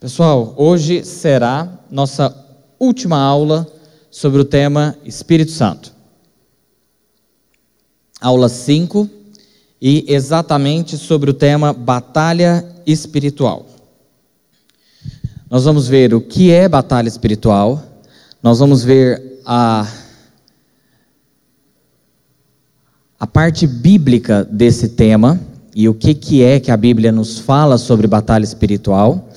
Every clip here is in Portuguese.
Pessoal, hoje será nossa última aula sobre o tema Espírito Santo. Aula 5 e exatamente sobre o tema Batalha Espiritual. Nós vamos ver o que é batalha espiritual, nós vamos ver a, a parte bíblica desse tema e o que, que é que a Bíblia nos fala sobre batalha espiritual.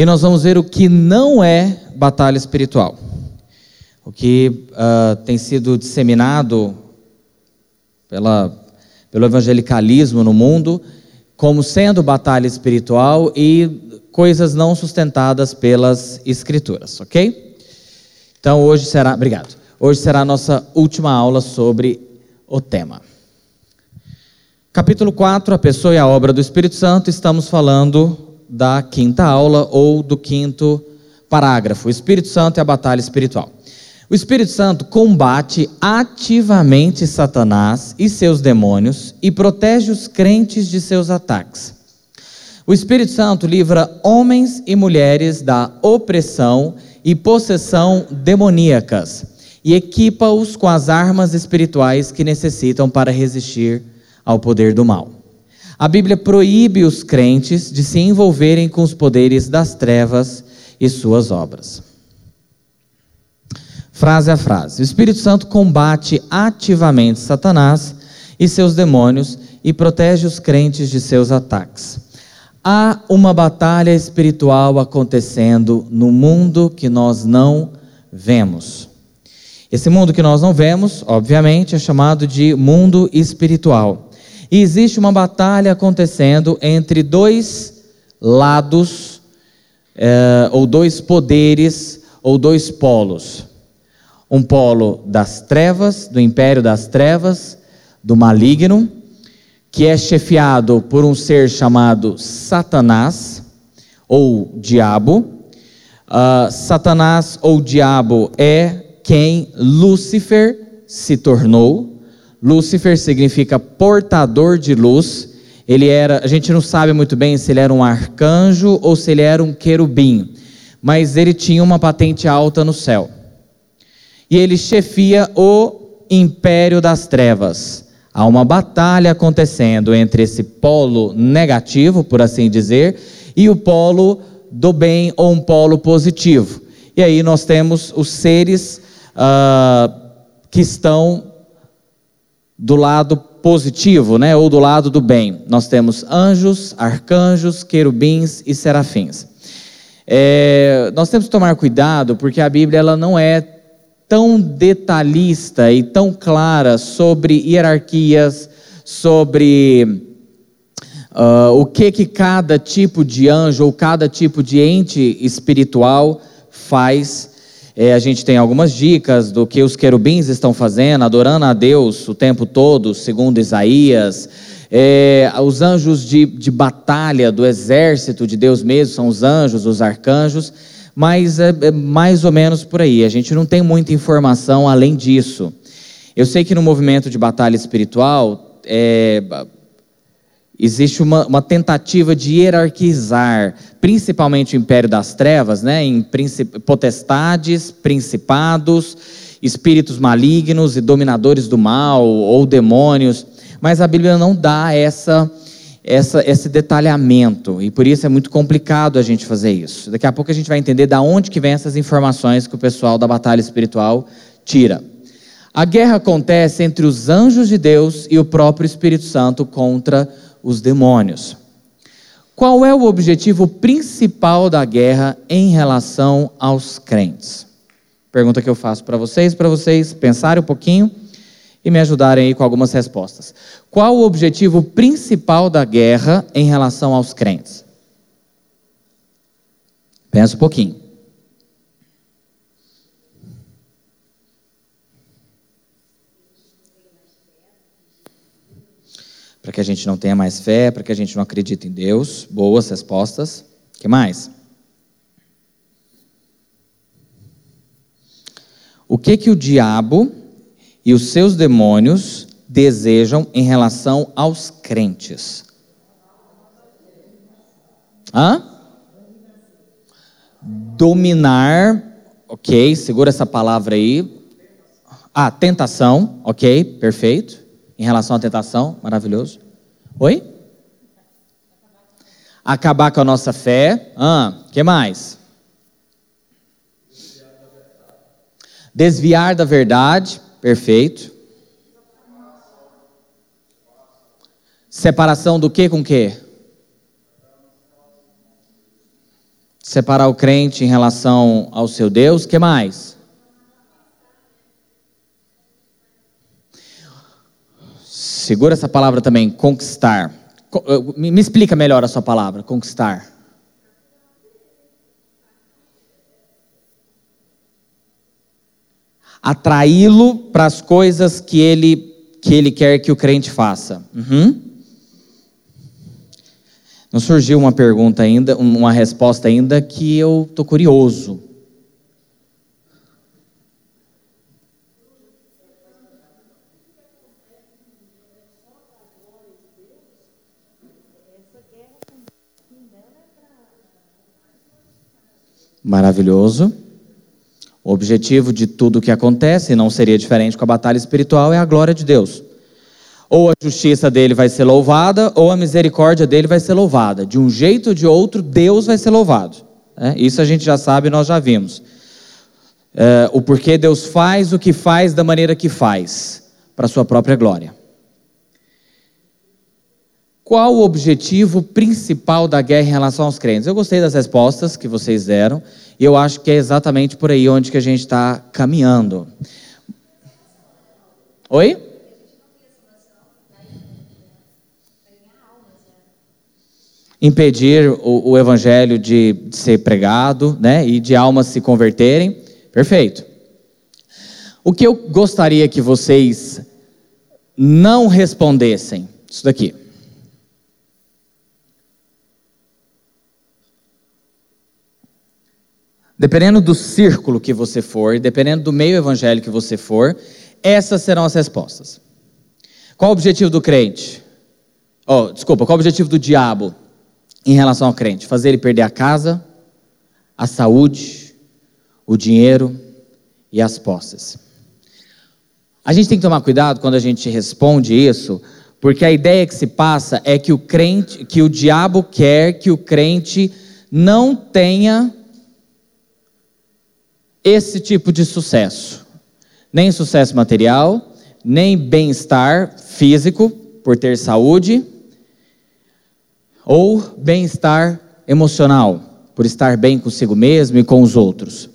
E nós vamos ver o que não é batalha espiritual. O que uh, tem sido disseminado pela, pelo evangelicalismo no mundo como sendo batalha espiritual e coisas não sustentadas pelas escrituras, ok? Então hoje será, obrigado. Hoje será a nossa última aula sobre o tema. Capítulo 4, a pessoa e a obra do Espírito Santo, estamos falando da quinta aula ou do quinto parágrafo. O Espírito Santo é a batalha espiritual. O Espírito Santo combate ativamente Satanás e seus demônios e protege os crentes de seus ataques. O Espírito Santo livra homens e mulheres da opressão e possessão demoníacas e equipa-os com as armas espirituais que necessitam para resistir ao poder do mal. A Bíblia proíbe os crentes de se envolverem com os poderes das trevas e suas obras. Frase a frase: O Espírito Santo combate ativamente Satanás e seus demônios e protege os crentes de seus ataques. Há uma batalha espiritual acontecendo no mundo que nós não vemos. Esse mundo que nós não vemos, obviamente, é chamado de mundo espiritual. E existe uma batalha acontecendo entre dois lados, é, ou dois poderes, ou dois polos. Um polo das trevas, do império das trevas, do maligno, que é chefiado por um ser chamado Satanás, ou Diabo. Uh, Satanás ou Diabo é quem Lúcifer se tornou. Lúcifer significa portador de luz. Ele era, a gente não sabe muito bem se ele era um arcanjo ou se ele era um querubim, mas ele tinha uma patente alta no céu. E ele chefia o império das trevas. Há uma batalha acontecendo entre esse polo negativo, por assim dizer, e o polo do bem ou um polo positivo. E aí nós temos os seres uh, que estão do lado positivo, né, ou do lado do bem. Nós temos anjos, arcanjos, querubins e serafins. É, nós temos que tomar cuidado porque a Bíblia ela não é tão detalhista e tão clara sobre hierarquias, sobre uh, o que que cada tipo de anjo ou cada tipo de ente espiritual faz é, a gente tem algumas dicas do que os querubins estão fazendo, adorando a Deus o tempo todo, segundo Isaías. É, os anjos de, de batalha do exército de Deus mesmo são os anjos, os arcanjos, mas é, é mais ou menos por aí. A gente não tem muita informação além disso. Eu sei que no movimento de batalha espiritual, é, Existe uma, uma, tentativa de hierarquizar, principalmente o império das trevas, né, em princip potestades, principados, espíritos malignos e dominadores do mal ou demônios, mas a Bíblia não dá essa, essa, esse detalhamento e por isso é muito complicado a gente fazer isso. Daqui a pouco a gente vai entender da onde que vem essas informações que o pessoal da batalha espiritual tira. A guerra acontece entre os anjos de Deus e o próprio Espírito Santo contra os demônios. Qual é o objetivo principal da guerra em relação aos crentes? Pergunta que eu faço para vocês, para vocês pensarem um pouquinho e me ajudarem aí com algumas respostas. Qual o objetivo principal da guerra em relação aos crentes? Pensa um pouquinho. Para que a gente não tenha mais fé, para que a gente não acredite em Deus. Boas respostas. Que mais? O que que o diabo e os seus demônios desejam em relação aos crentes? Hã? dominar, ok, segura essa palavra aí. Ah, tentação, ok, perfeito. Em relação à tentação, maravilhoso. Oi? Acabar com a nossa fé. Ah, que mais? Desviar da verdade, perfeito. Separação do que com que? Separar o crente em relação ao seu Deus, que mais? Segura essa palavra também, conquistar. Eh, me explica melhor a sua palavra, conquistar. Atraí-lo para as coisas que ele, que ele quer que o crente faça. Uhum. Não surgiu uma pergunta ainda, uma resposta ainda que eu estou curioso. Maravilhoso. O objetivo de tudo que acontece, e não seria diferente com a batalha espiritual, é a glória de Deus. Ou a justiça dele vai ser louvada, ou a misericórdia dele vai ser louvada. De um jeito ou de outro, Deus vai ser louvado. É, isso a gente já sabe, nós já vimos. É, o porquê Deus faz o que faz da maneira que faz, para a sua própria glória. Qual o objetivo principal da guerra em relação aos crentes? Eu gostei das respostas que vocês deram, e eu acho que é exatamente por aí onde que a gente está caminhando. Oi? impedir o, o evangelho de, de ser pregado, né, e de almas se converterem. Perfeito. O que eu gostaria que vocês não respondessem, isso daqui. Dependendo do círculo que você for, dependendo do meio evangélico que você for, essas serão as respostas. Qual o objetivo do crente? Oh, desculpa, qual o objetivo do diabo? em relação ao crente? Fazer ele perder a casa, a saúde, o dinheiro e as posses. A gente tem que tomar cuidado quando a gente responde isso, porque a ideia que se passa é que o crente, que o diabo quer que o crente não tenha esse tipo de sucesso. Nem sucesso material, nem bem-estar físico, por ter saúde, ou bem-estar emocional, por estar bem consigo mesmo e com os outros.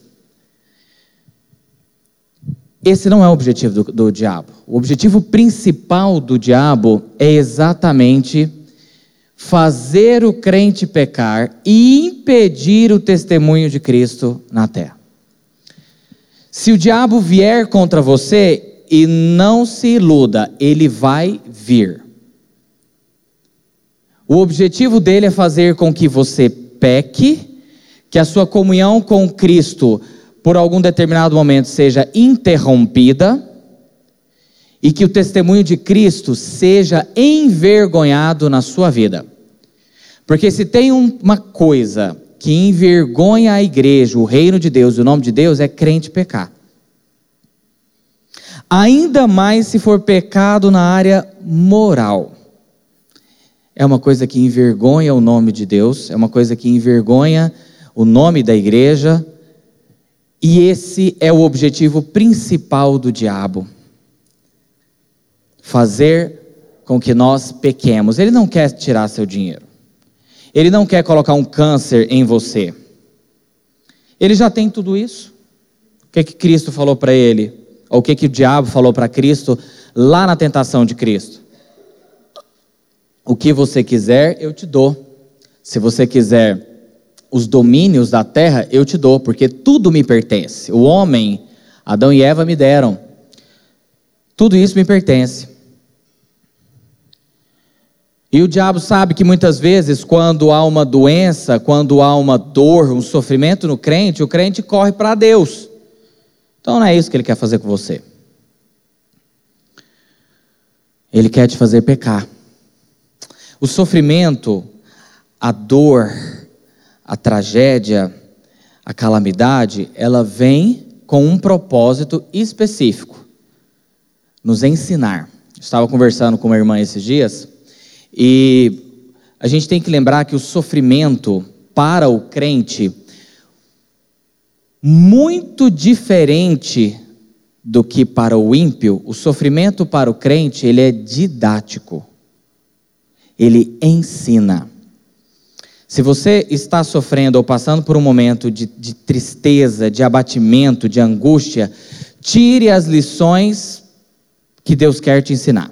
Esse não é o objetivo do, do diabo. O objetivo principal do diabo é exatamente fazer o crente pecar e impedir o testemunho de Cristo na terra. Se o diabo vier contra você, e não se iluda, ele vai vir. O objetivo dele é fazer com que você peque, que a sua comunhão com Cristo por algum determinado momento seja interrompida e que o testemunho de Cristo seja envergonhado na sua vida. Porque se tem uma coisa que envergonha a igreja, o reino de Deus, o nome de Deus, é crente pecar. Ainda mais se for pecado na área moral é uma coisa que envergonha o nome de Deus, é uma coisa que envergonha o nome da igreja, e esse é o objetivo principal do diabo: fazer com que nós pequemos. Ele não quer tirar seu dinheiro, ele não quer colocar um câncer em você, ele já tem tudo isso. O que, que Cristo falou para ele? O que, que o diabo falou para Cristo lá na tentação de Cristo? O que você quiser, eu te dou. Se você quiser os domínios da terra, eu te dou, porque tudo me pertence. O homem, Adão e Eva me deram. Tudo isso me pertence. E o diabo sabe que muitas vezes, quando há uma doença, quando há uma dor, um sofrimento no crente, o crente corre para Deus. Então não é isso que ele quer fazer com você. Ele quer te fazer pecar. O sofrimento, a dor, a tragédia, A calamidade, ela vem com um propósito específico: nos ensinar. Estava conversando com uma irmã esses dias e a gente tem que lembrar que o sofrimento para o crente muito diferente do que para o ímpio, o sofrimento para o crente, ele é didático. Ele ensina. Se você está sofrendo ou passando por um momento de, de tristeza, de abatimento, de angústia, tire as lições que Deus quer te ensinar.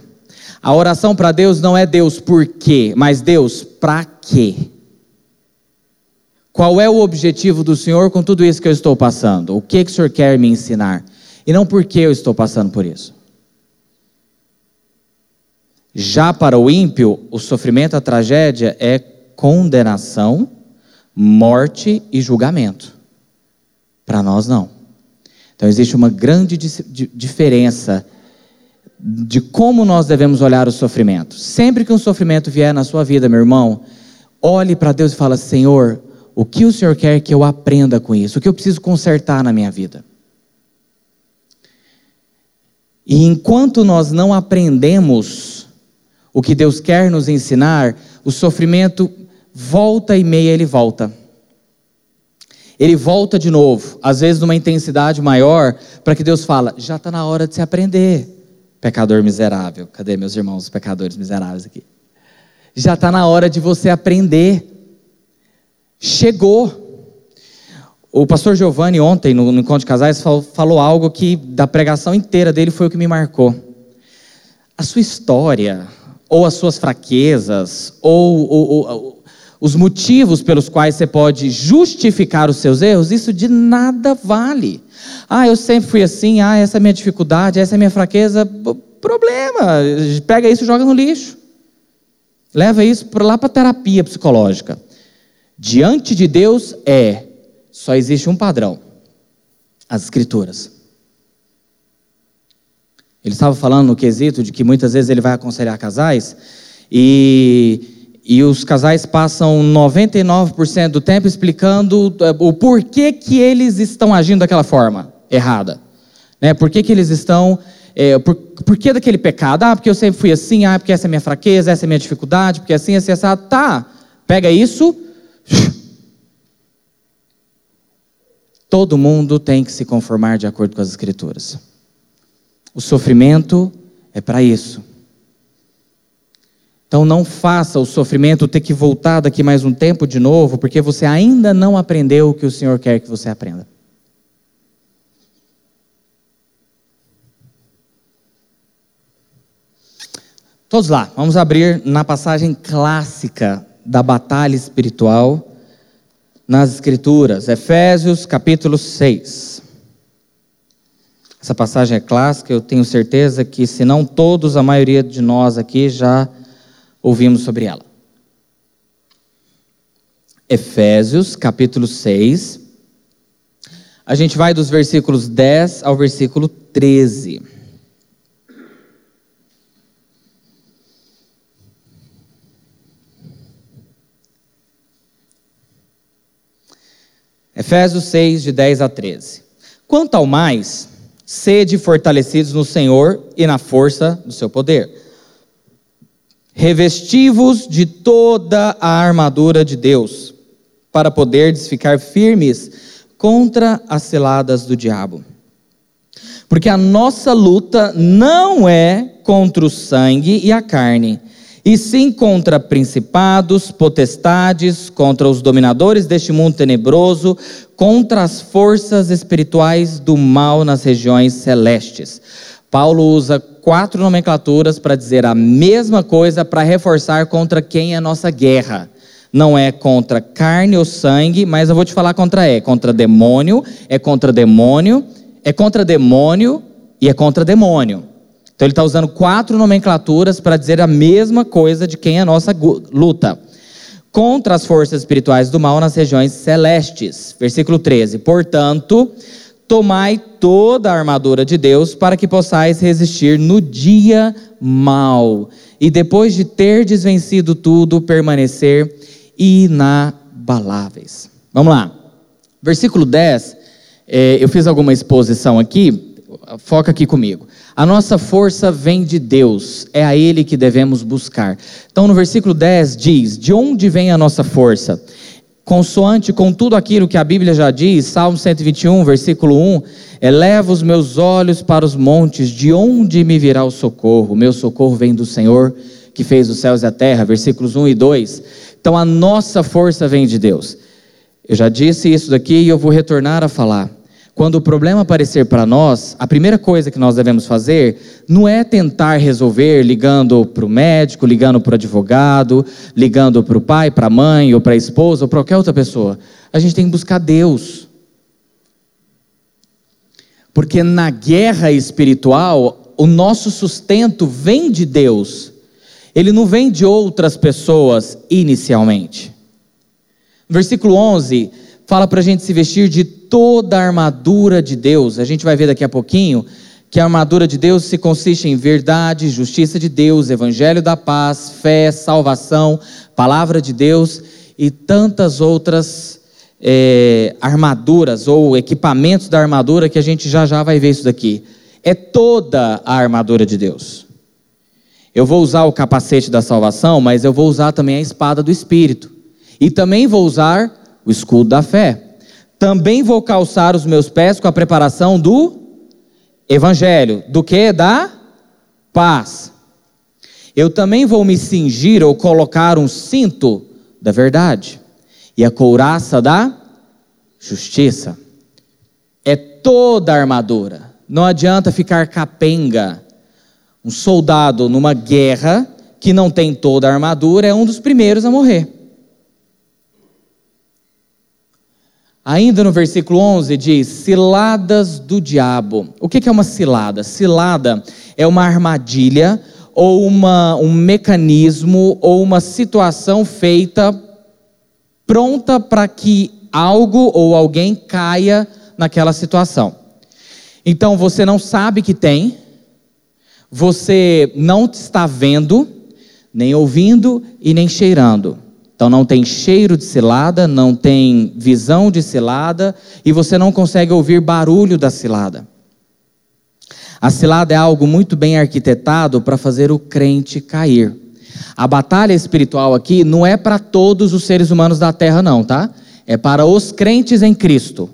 A oração para Deus não é Deus por quê, mas Deus para quê? Qual é o objetivo do Senhor com tudo isso que eu estou passando? O que, que o Senhor quer me ensinar? E não por que eu estou passando por isso. Já para o ímpio, o sofrimento, a tragédia é condenação, morte e julgamento. Para nós, não. Então, existe uma grande diferença de como nós devemos olhar o sofrimento. Sempre que um sofrimento vier na sua vida, meu irmão, olhe para Deus e fala: Senhor, o que o Senhor quer que eu aprenda com isso? O que eu preciso consertar na minha vida? E enquanto nós não aprendemos o que Deus quer nos ensinar, o sofrimento volta e meia ele volta. Ele volta de novo, às vezes numa intensidade maior, para que Deus fala: já está na hora de se aprender, pecador miserável. Cadê meus irmãos, pecadores miseráveis aqui? Já está na hora de você aprender chegou. O pastor Giovanni, ontem, no, Encontro de Casais, falou, algo que, da pregação inteira dele, foi o que me marcou. A sua história, ou as suas fraquezas, ou, ou, ou os motivos pelos quais você pode justificar os seus erros, isso de nada vale. Ah, eu sempre fui assim, ah, essa é a minha dificuldade, essa é a minha fraqueza. Problema, pega isso e joga no lixo. Leva isso lá para terapia psicológica. Diante de Deus é, só existe um padrão: as Escrituras. Ele estava falando no quesito de que muitas vezes ele vai aconselhar casais e, e os casais passam 99% do tempo explicando é, o porquê que eles estão agindo daquela forma errada. Né? Por que, que eles estão. É, por, por que daquele pecado? Ah, porque eu sempre fui assim, ah, porque essa é minha fraqueza, essa é minha dificuldade, porque assim, assim, assim. Tá, pega isso Todo mundo tem que se conformar de acordo com as Escrituras. O sofrimento é para isso. Então não faça o sofrimento ter que voltar daqui mais um tempo de novo, porque você ainda não aprendeu o que o Senhor quer que você aprenda. Todos lá, vamos abrir na passagem clássica da batalha espiritual nas Escrituras, Efésios capítulo 6. Essa passagem é clássica, eu tenho certeza que, se não todos, a maioria de nós aqui já ouvimos sobre ela. Efésios capítulo 6. A gente vai dos versículos 10 ao versículo 13. Efésios 6, de 10 a 13. Quanto ao mais, sede fortalecidos no Senhor e na força do seu poder. Revestivos de toda a armadura de Deus, para poderdes ficar firmes contra as celadas do diabo. Porque a nossa luta não é contra o sangue e a carne, e sim contra principados, potestades, contra os dominadores deste mundo tenebroso, contra as forças espirituais do mal nas regiões celestes. Paulo usa quatro nomenclaturas para dizer a mesma coisa para reforçar contra quem é nossa guerra. Não é contra carne ou sangue, mas eu vou te falar contra é. Contra demônio, é contra demônio, é contra demônio e é contra demônio. Então ele está usando quatro nomenclaturas para dizer a mesma coisa de quem é a nossa luta. Contra as forças espirituais do mal nas regiões celestes. Versículo 13. Portanto, tomai toda a armadura de Deus para que possais resistir no dia mal. E depois de ter desvencido tudo, permanecer inabaláveis. Vamos lá. Versículo 10, é, eu fiz alguma exposição aqui, foca aqui comigo. A nossa força vem de Deus, é a Ele que devemos buscar. Então, no versículo 10 diz: De onde vem a nossa força? Consoante com tudo aquilo que a Bíblia já diz, Salmo 121, versículo 1: Eleva os meus olhos para os montes, de onde me virá o socorro? O meu socorro vem do Senhor, que fez os céus e a terra, versículos 1 e 2. Então, a nossa força vem de Deus. Eu já disse isso daqui e eu vou retornar a falar. Quando o problema aparecer para nós, a primeira coisa que nós devemos fazer não é tentar resolver ligando para o médico, ligando para o advogado, ligando para o pai, para a mãe, ou para a esposa, ou para qualquer outra pessoa. A gente tem que buscar Deus. Porque na guerra espiritual, o nosso sustento vem de Deus. Ele não vem de outras pessoas inicialmente. Versículo 11 fala para a gente se vestir de toda a armadura de Deus. A gente vai ver daqui a pouquinho que a armadura de Deus se consiste em verdade, justiça de Deus, evangelho da paz, fé, salvação, palavra de Deus e tantas outras é, armaduras ou equipamentos da armadura que a gente já já vai ver isso daqui. É toda a armadura de Deus. Eu vou usar o capacete da salvação, mas eu vou usar também a espada do Espírito. E também vou usar o escudo da fé. Também vou calçar os meus pés com a preparação do evangelho. Do que? Da paz. Eu também vou me cingir ou colocar um cinto da verdade e a couraça da justiça. É toda a armadura. Não adianta ficar capenga. Um soldado numa guerra que não tem toda a armadura é um dos primeiros a morrer. Ainda no versículo 11 diz: ciladas do diabo. O que é uma cilada? Cilada é uma armadilha ou uma, um mecanismo ou uma situação feita pronta para que algo ou alguém caia naquela situação. Então você não sabe que tem, você não está vendo, nem ouvindo e nem cheirando. Então não tem cheiro de cilada, não tem visão de cilada e você não consegue ouvir barulho da cilada. A cilada é algo muito bem arquitetado para fazer o crente cair. A batalha espiritual aqui não é para todos os seres humanos da terra, não, tá? É para os crentes em Cristo.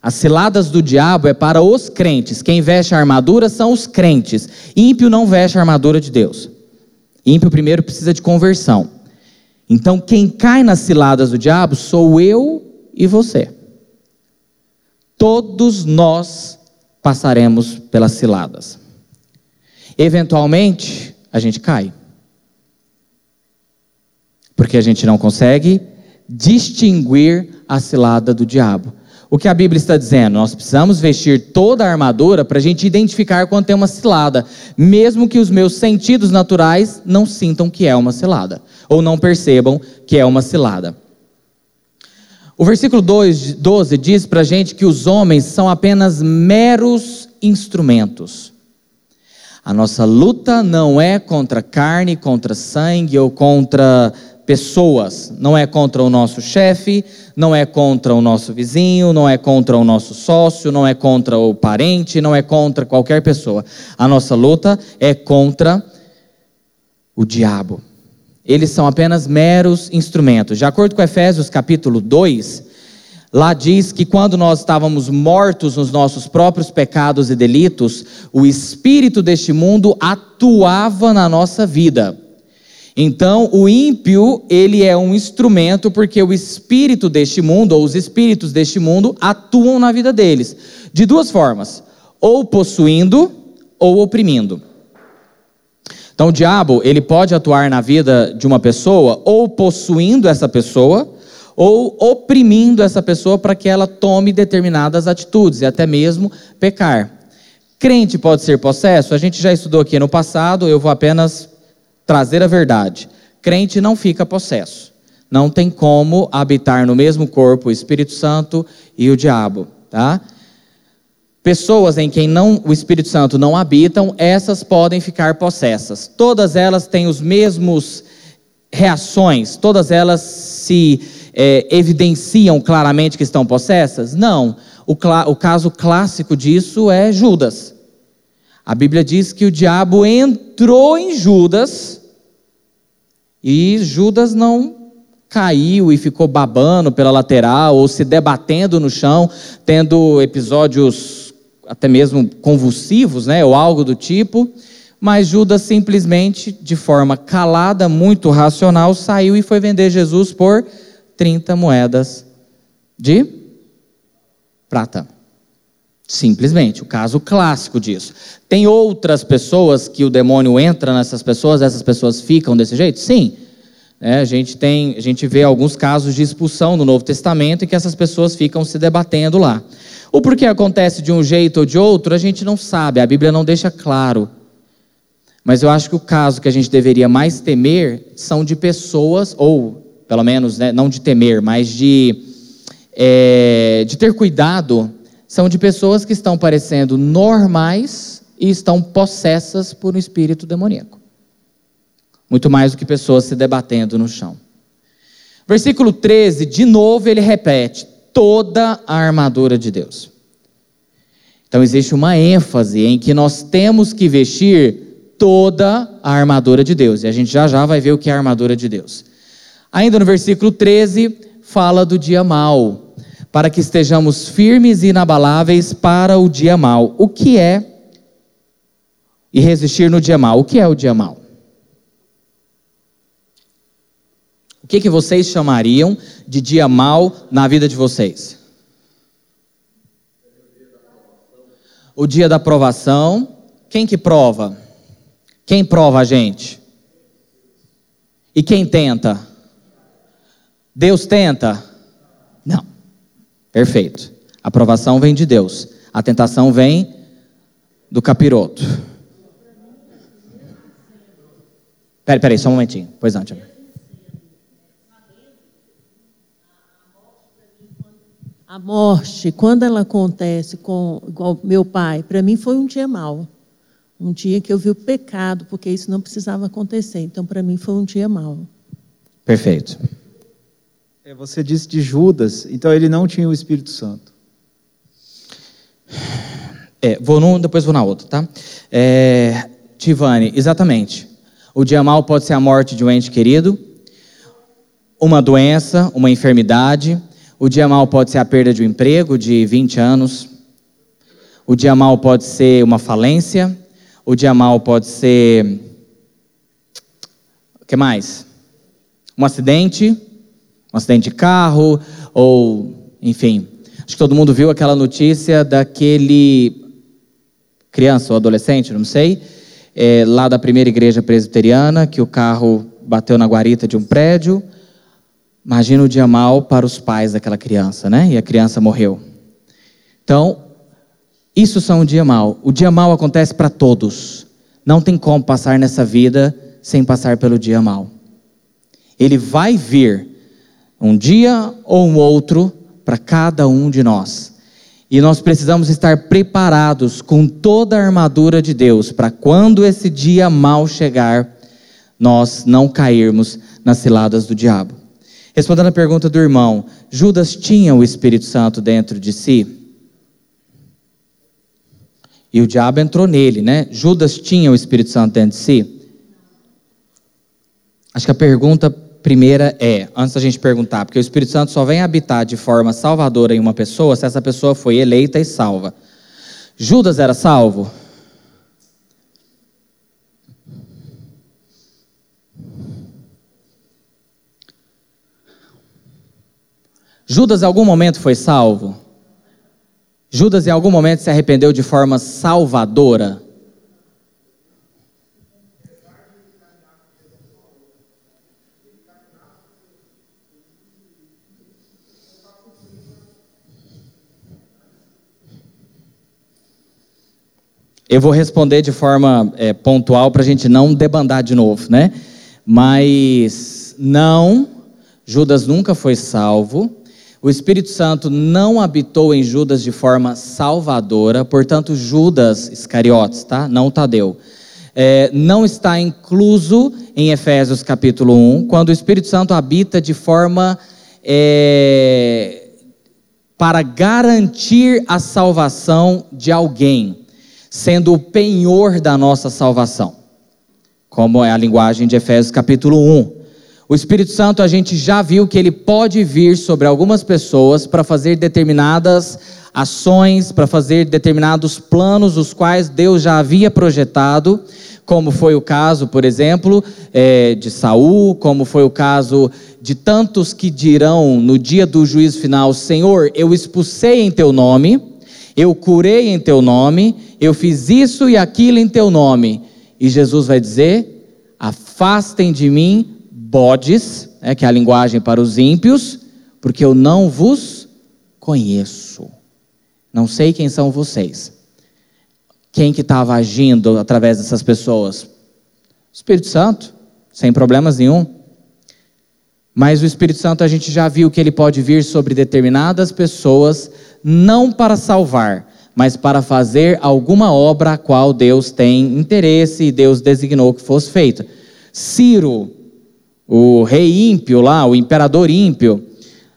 As ciladas do diabo é para os crentes. Quem veste a armadura são os crentes. Ímpio não veste a armadura de Deus. Ímpio primeiro precisa de conversão. Então, quem cai nas ciladas do diabo sou eu e você. Todos nós passaremos pelas ciladas. Eventualmente, a gente cai. Porque a gente não consegue distinguir a cilada do diabo. O que a Bíblia está dizendo? Nós precisamos vestir toda a armadura para a gente identificar quando tem uma cilada, mesmo que os meus sentidos naturais não sintam que é uma cilada, ou não percebam que é uma cilada. O versículo 2, 12 diz para a gente que os homens são apenas meros instrumentos. A nossa luta não é contra carne, contra sangue ou contra pessoas. Não é contra o nosso chefe, não é contra o nosso vizinho, não é contra o nosso sócio, não é contra o parente, não é contra qualquer pessoa. A nossa luta é contra o diabo. Eles são apenas meros instrumentos. De acordo com Efésios capítulo 2, lá diz que quando nós estávamos mortos nos nossos próprios pecados e delitos, o espírito deste mundo atuava na nossa vida. Então, o ímpio, ele é um instrumento porque o espírito deste mundo, ou os espíritos deste mundo, atuam na vida deles. De duas formas: ou possuindo ou oprimindo. Então, o diabo, ele pode atuar na vida de uma pessoa ou possuindo essa pessoa, ou oprimindo essa pessoa para que ela tome determinadas atitudes e até mesmo pecar. Crente pode ser possesso? A gente já estudou aqui no passado, eu vou apenas trazer a verdade. Crente não fica possesso. Não tem como habitar no mesmo corpo o Espírito Santo e o diabo, tá? Pessoas em quem não, o Espírito Santo não habitam, essas podem ficar possessas. Todas elas têm os mesmos reações, todas elas se é, evidenciam claramente que estão possessas? Não. O, o caso clássico disso é Judas. A Bíblia diz que o diabo entrou em Judas e Judas não caiu e ficou babando pela lateral ou se debatendo no chão, tendo episódios até mesmo convulsivos, né, ou algo do tipo. Mas Judas simplesmente, de forma calada, muito racional, saiu e foi vender Jesus por 30 moedas de prata. Simplesmente, o caso clássico disso. Tem outras pessoas que o demônio entra nessas pessoas, essas pessoas ficam desse jeito? Sim. É, a, gente tem, a gente vê alguns casos de expulsão no Novo Testamento em que essas pessoas ficam se debatendo lá. O porquê acontece de um jeito ou de outro, a gente não sabe, a Bíblia não deixa claro. Mas eu acho que o caso que a gente deveria mais temer são de pessoas, ou pelo menos, né, não de temer, mas de, é, de ter cuidado, são de pessoas que estão parecendo normais e estão possessas por um espírito demoníaco muito mais do que pessoas se debatendo no chão. Versículo 13, de novo ele repete: toda a armadura de Deus. Então existe uma ênfase em que nós temos que vestir toda a armadura de Deus. E a gente já já vai ver o que é a armadura de Deus. Ainda no versículo 13, fala do dia mau, para que estejamos firmes e inabaláveis para o dia mau. O que é e resistir no dia mau? O que é o dia mau? Que, que vocês chamariam de dia mal na vida de vocês? O dia da provação. Quem que prova? Quem prova a gente? E quem tenta? Deus tenta? Não. Perfeito. A aprovação vem de Deus. A tentação vem do capiroto. Peraí, peraí, só um momentinho. Pois não, Tiago. A morte, quando ela acontece com igual meu pai, para mim foi um dia mau. Um dia que eu vi o pecado, porque isso não precisava acontecer. Então, para mim, foi um dia mau. Perfeito. É, você disse de Judas, então ele não tinha o Espírito Santo. É, vou num, depois vou na outra, tá? É, Tivane, exatamente. O dia mau pode ser a morte de um ente querido, uma doença, uma enfermidade, o dia mal pode ser a perda de um emprego de 20 anos. O dia mal pode ser uma falência. O dia mal pode ser. O que mais? Um acidente. Um acidente de carro. Ou, enfim. Acho que todo mundo viu aquela notícia daquele. Criança ou adolescente, não sei. É, lá da primeira igreja presbiteriana, que o carro bateu na guarita de um prédio Imagina o dia mal para os pais daquela criança, né? E a criança morreu. Então, isso são o dia mal. O dia mal acontece para todos. Não tem como passar nessa vida sem passar pelo dia mal. Ele vai vir um dia ou um outro para cada um de nós. E nós precisamos estar preparados com toda a armadura de Deus para quando esse dia mal chegar, nós não cairmos nas ciladas do diabo. Respondendo a pergunta do irmão, Judas tinha o Espírito Santo dentro de si? E o diabo entrou nele, né? Judas tinha o Espírito Santo dentro de si? Acho que a pergunta primeira é, antes da gente perguntar, porque o Espírito Santo só vem habitar de forma salvadora em uma pessoa se essa pessoa foi eleita e salva. Judas era salvo? Judas em algum momento foi salvo? Judas em algum momento se arrependeu de forma salvadora? Eu vou responder de forma é, pontual para a gente não debandar de novo, né? Mas não, Judas nunca foi salvo. O Espírito Santo não habitou em Judas de forma salvadora, portanto, Judas Iscariotes, tá? Não Tadeu. É, não está incluso em Efésios capítulo 1, quando o Espírito Santo habita de forma é, para garantir a salvação de alguém, sendo o penhor da nossa salvação, como é a linguagem de Efésios capítulo 1. O Espírito Santo a gente já viu que ele pode vir sobre algumas pessoas para fazer determinadas ações, para fazer determinados planos, os quais Deus já havia projetado, como foi o caso, por exemplo, é, de Saul, como foi o caso de tantos que dirão no dia do juízo final: Senhor, eu expulsei em teu nome, eu curei em teu nome, eu fiz isso e aquilo em teu nome. E Jesus vai dizer: Afastem de mim, bodes, né, que é a linguagem para os ímpios, porque eu não vos conheço. Não sei quem são vocês. Quem que estava agindo através dessas pessoas? O Espírito Santo, sem problemas nenhum. Mas o Espírito Santo a gente já viu que ele pode vir sobre determinadas pessoas, não para salvar, mas para fazer alguma obra a qual Deus tem interesse e Deus designou que fosse feita. Ciro, o rei ímpio lá, o imperador ímpio,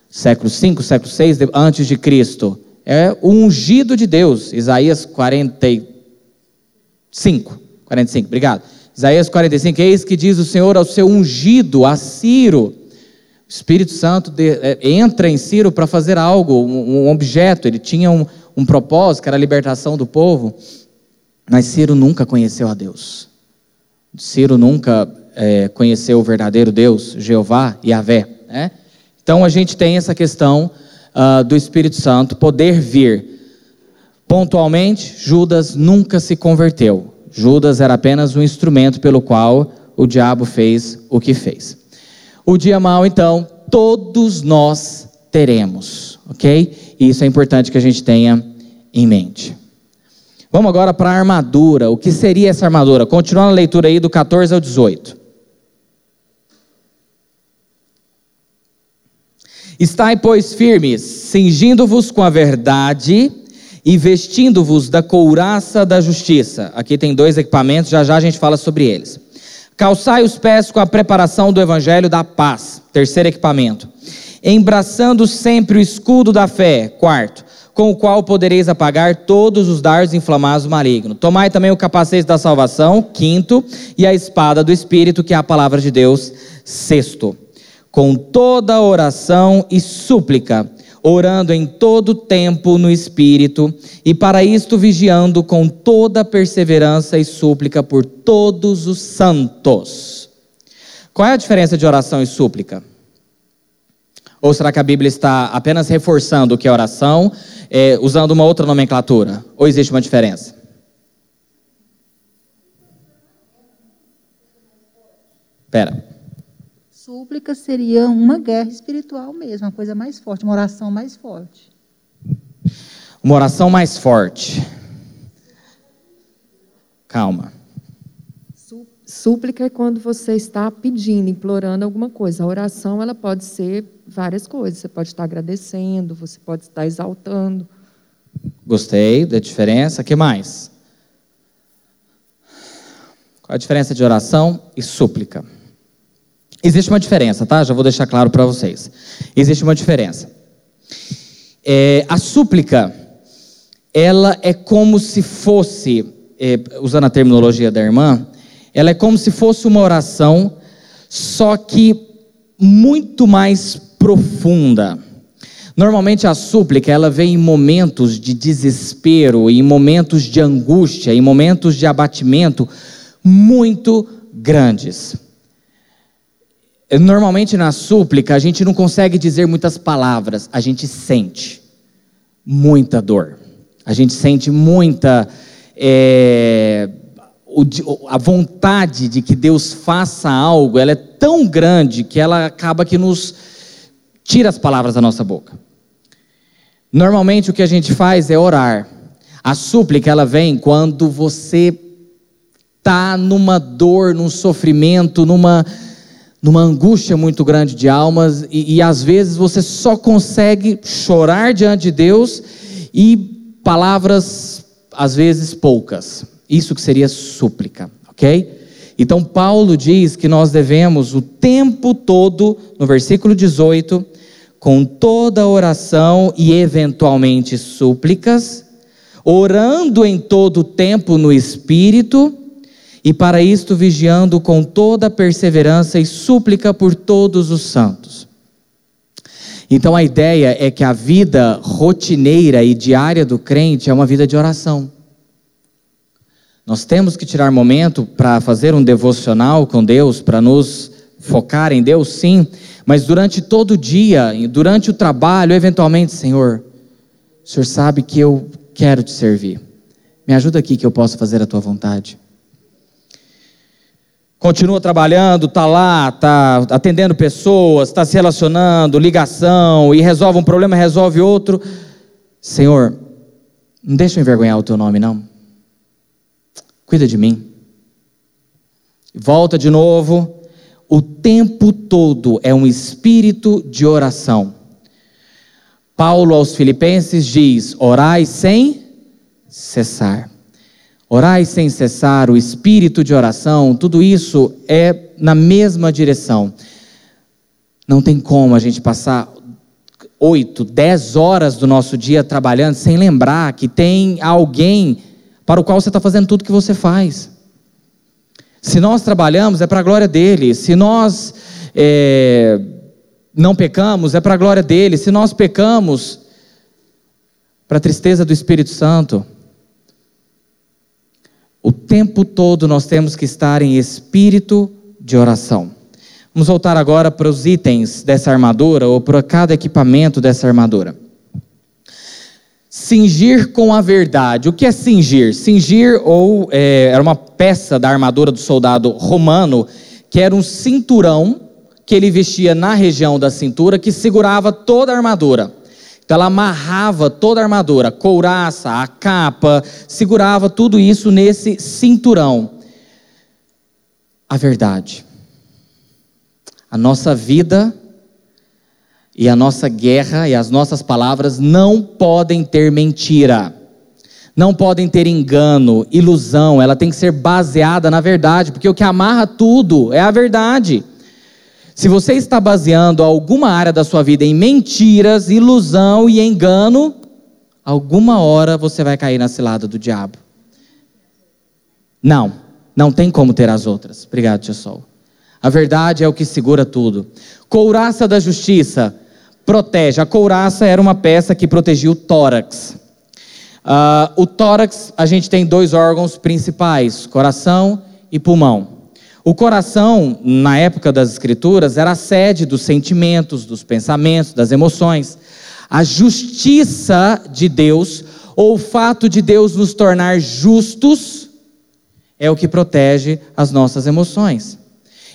século 5, século 6 antes de Cristo, é o ungido de Deus, Isaías 45, 45, obrigado. Isaías 45, eis que diz o Senhor ao seu ungido, a Ciro, o Espírito Santo de, é, entra em Ciro para fazer algo, um, um, objeto, ele tinha um, um propósito, que era a libertação do povo, mas Ciro nunca conheceu a Deus. Ciro nunca é, conheceu o verdadeiro Deus, Jeová e Yahvé. Né? Então a gente tem essa questão uh, do Espírito Santo poder vir. Pontualmente, Judas nunca se converteu. Judas era apenas um instrumento pelo qual o diabo fez o que fez. O dia mal, então, todos nós teremos, ok? E isso é importante que a gente tenha em mente. Vamos agora para a armadura. O que seria essa armadura? Continuando a leitura aí do 14 ao 18. Estai, pois, firmes, cingindo-vos com a verdade e vestindo-vos da couraça da justiça. Aqui tem dois equipamentos, já já a gente fala sobre eles. Calçai os pés com a preparação do evangelho da paz. Terceiro equipamento. Embraçando sempre o escudo da fé. Quarto. Com o qual podereis apagar todos os dardos inflamados do maligno. Tomai também o capacete da salvação. Quinto. E a espada do Espírito, que é a palavra de Deus. Sexto com toda oração e súplica, orando em todo tempo no Espírito, e para isto vigiando com toda perseverança e súplica por todos os santos. Qual é a diferença de oração e súplica? Ou será que a Bíblia está apenas reforçando o que é oração, é, usando uma outra nomenclatura? Ou existe uma diferença? Espera súplica seria uma guerra espiritual mesmo, uma coisa mais forte, uma oração mais forte. Uma oração mais forte. Calma. Súplica é quando você está pedindo, implorando alguma coisa. A oração ela pode ser várias coisas. Você pode estar agradecendo, você pode estar exaltando. Gostei da diferença. que mais? Qual a diferença de oração e súplica? Existe uma diferença, tá? Já vou deixar claro para vocês. Existe uma diferença. É, a súplica, ela é como se fosse, é, usando a terminologia da irmã, ela é como se fosse uma oração, só que muito mais profunda. Normalmente a súplica, ela vem em momentos de desespero, em momentos de angústia, em momentos de abatimento muito grandes. Normalmente na súplica a gente não consegue dizer muitas palavras, a gente sente muita dor, a gente sente muita é, a vontade de que Deus faça algo, ela é tão grande que ela acaba que nos tira as palavras da nossa boca. Normalmente o que a gente faz é orar. A súplica ela vem quando você está numa dor, num sofrimento, numa numa angústia muito grande de almas, e, e às vezes você só consegue chorar diante de Deus e palavras, às vezes poucas. Isso que seria súplica, ok? Então Paulo diz que nós devemos o tempo todo, no versículo 18, com toda oração e eventualmente súplicas, orando em todo o tempo no Espírito, e para isto vigiando com toda perseverança e súplica por todos os santos. Então a ideia é que a vida rotineira e diária do crente é uma vida de oração. Nós temos que tirar momento para fazer um devocional com Deus, para nos focar em Deus, sim, mas durante todo o dia, durante o trabalho, eventualmente, Senhor, o Senhor sabe que eu quero te servir. Me ajuda aqui que eu possa fazer a tua vontade continua trabalhando, está lá, está atendendo pessoas, está se relacionando, ligação, e resolve um problema, resolve outro. Senhor, não deixa eu envergonhar o teu nome, não. Cuida de mim. Volta de novo. O tempo todo é um espírito de oração. Paulo aos Filipenses diz: orai sem cessar. Orai sem cessar, o espírito de oração, tudo isso é na mesma direção. Não tem como a gente passar oito, dez horas do nosso dia trabalhando sem lembrar que tem alguém para o qual você está fazendo tudo que você faz. Se nós trabalhamos, é para a glória dele. Se nós é, não pecamos, é para a glória dele. Se nós pecamos, para a tristeza do Espírito Santo. O tempo todo nós temos que estar em espírito de oração. Vamos voltar agora para os itens dessa armadura, ou para cada equipamento dessa armadura. Cingir com a verdade. O que é cingir? Cingir ou é, era uma peça da armadura do soldado romano, que era um cinturão que ele vestia na região da cintura, que segurava toda a armadura. Então ela amarrava toda a armadura, a couraça, a capa, segurava tudo isso nesse cinturão. A verdade. A nossa vida e a nossa guerra e as nossas palavras não podem ter mentira. Não podem ter engano, ilusão, ela tem que ser baseada na verdade, porque o que amarra tudo é a verdade. Se você está baseando alguma área da sua vida em mentiras, ilusão e engano, alguma hora você vai cair na cilada do diabo. Não, não tem como ter as outras. Obrigado, tio Sol. A verdade é o que segura tudo. Couraça da justiça protege. A couraça era uma peça que protegia o tórax. Uh, o tórax, a gente tem dois órgãos principais: coração e pulmão. O coração, na época das Escrituras, era a sede dos sentimentos, dos pensamentos, das emoções. A justiça de Deus, ou o fato de Deus nos tornar justos, é o que protege as nossas emoções.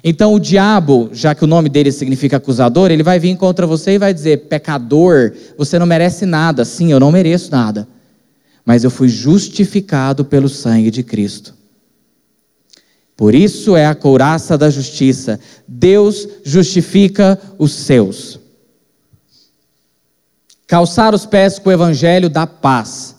Então, o diabo, já que o nome dele significa acusador, ele vai vir contra você e vai dizer: pecador, você não merece nada. Sim, eu não mereço nada, mas eu fui justificado pelo sangue de Cristo. Por isso é a couraça da justiça. Deus justifica os seus. Calçar os pés com o evangelho da paz.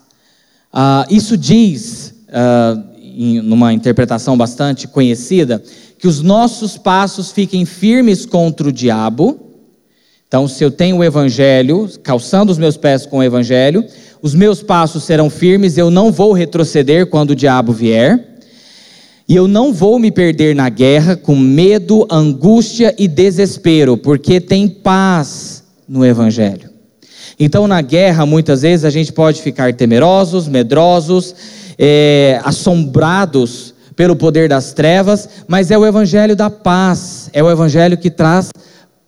Uh, isso diz, uh, em numa interpretação bastante conhecida, que os nossos passos fiquem firmes contra o diabo. Então, se eu tenho o evangelho, calçando os meus pés com o evangelho, os meus passos serão firmes, eu não vou retroceder quando o diabo vier. E eu não vou me perder na guerra com medo, angústia e desespero, porque tem paz no Evangelho. Então, na guerra, muitas vezes a gente pode ficar temerosos, medrosos, é, assombrados pelo poder das trevas, mas é o Evangelho da paz, é o Evangelho que traz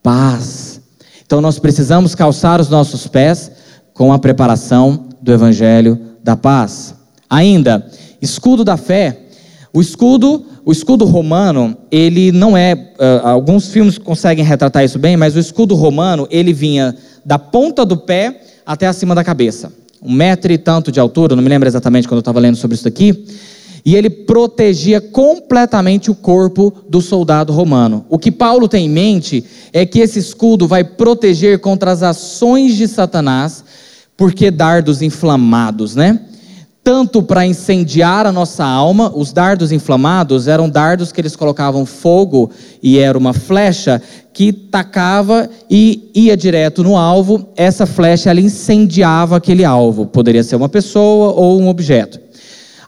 paz. Então, nós precisamos calçar os nossos pés com a preparação do Evangelho da paz. Ainda, escudo da fé o escudo, o escudo romano, ele não é. Uh, alguns filmes conseguem retratar isso bem, mas o escudo romano ele vinha da ponta do pé até acima da cabeça, um metro e tanto de altura. Não me lembro exatamente quando eu estava lendo sobre isso aqui. E ele protegia completamente o corpo do soldado romano. O que Paulo tem em mente é que esse escudo vai proteger contra as ações de Satanás, porque dardos inflamados, né? Tanto para incendiar a nossa alma, os dardos inflamados eram dardos que eles colocavam fogo e era uma flecha que tacava e ia direto no alvo. Essa flecha ela incendiava aquele alvo, poderia ser uma pessoa ou um objeto.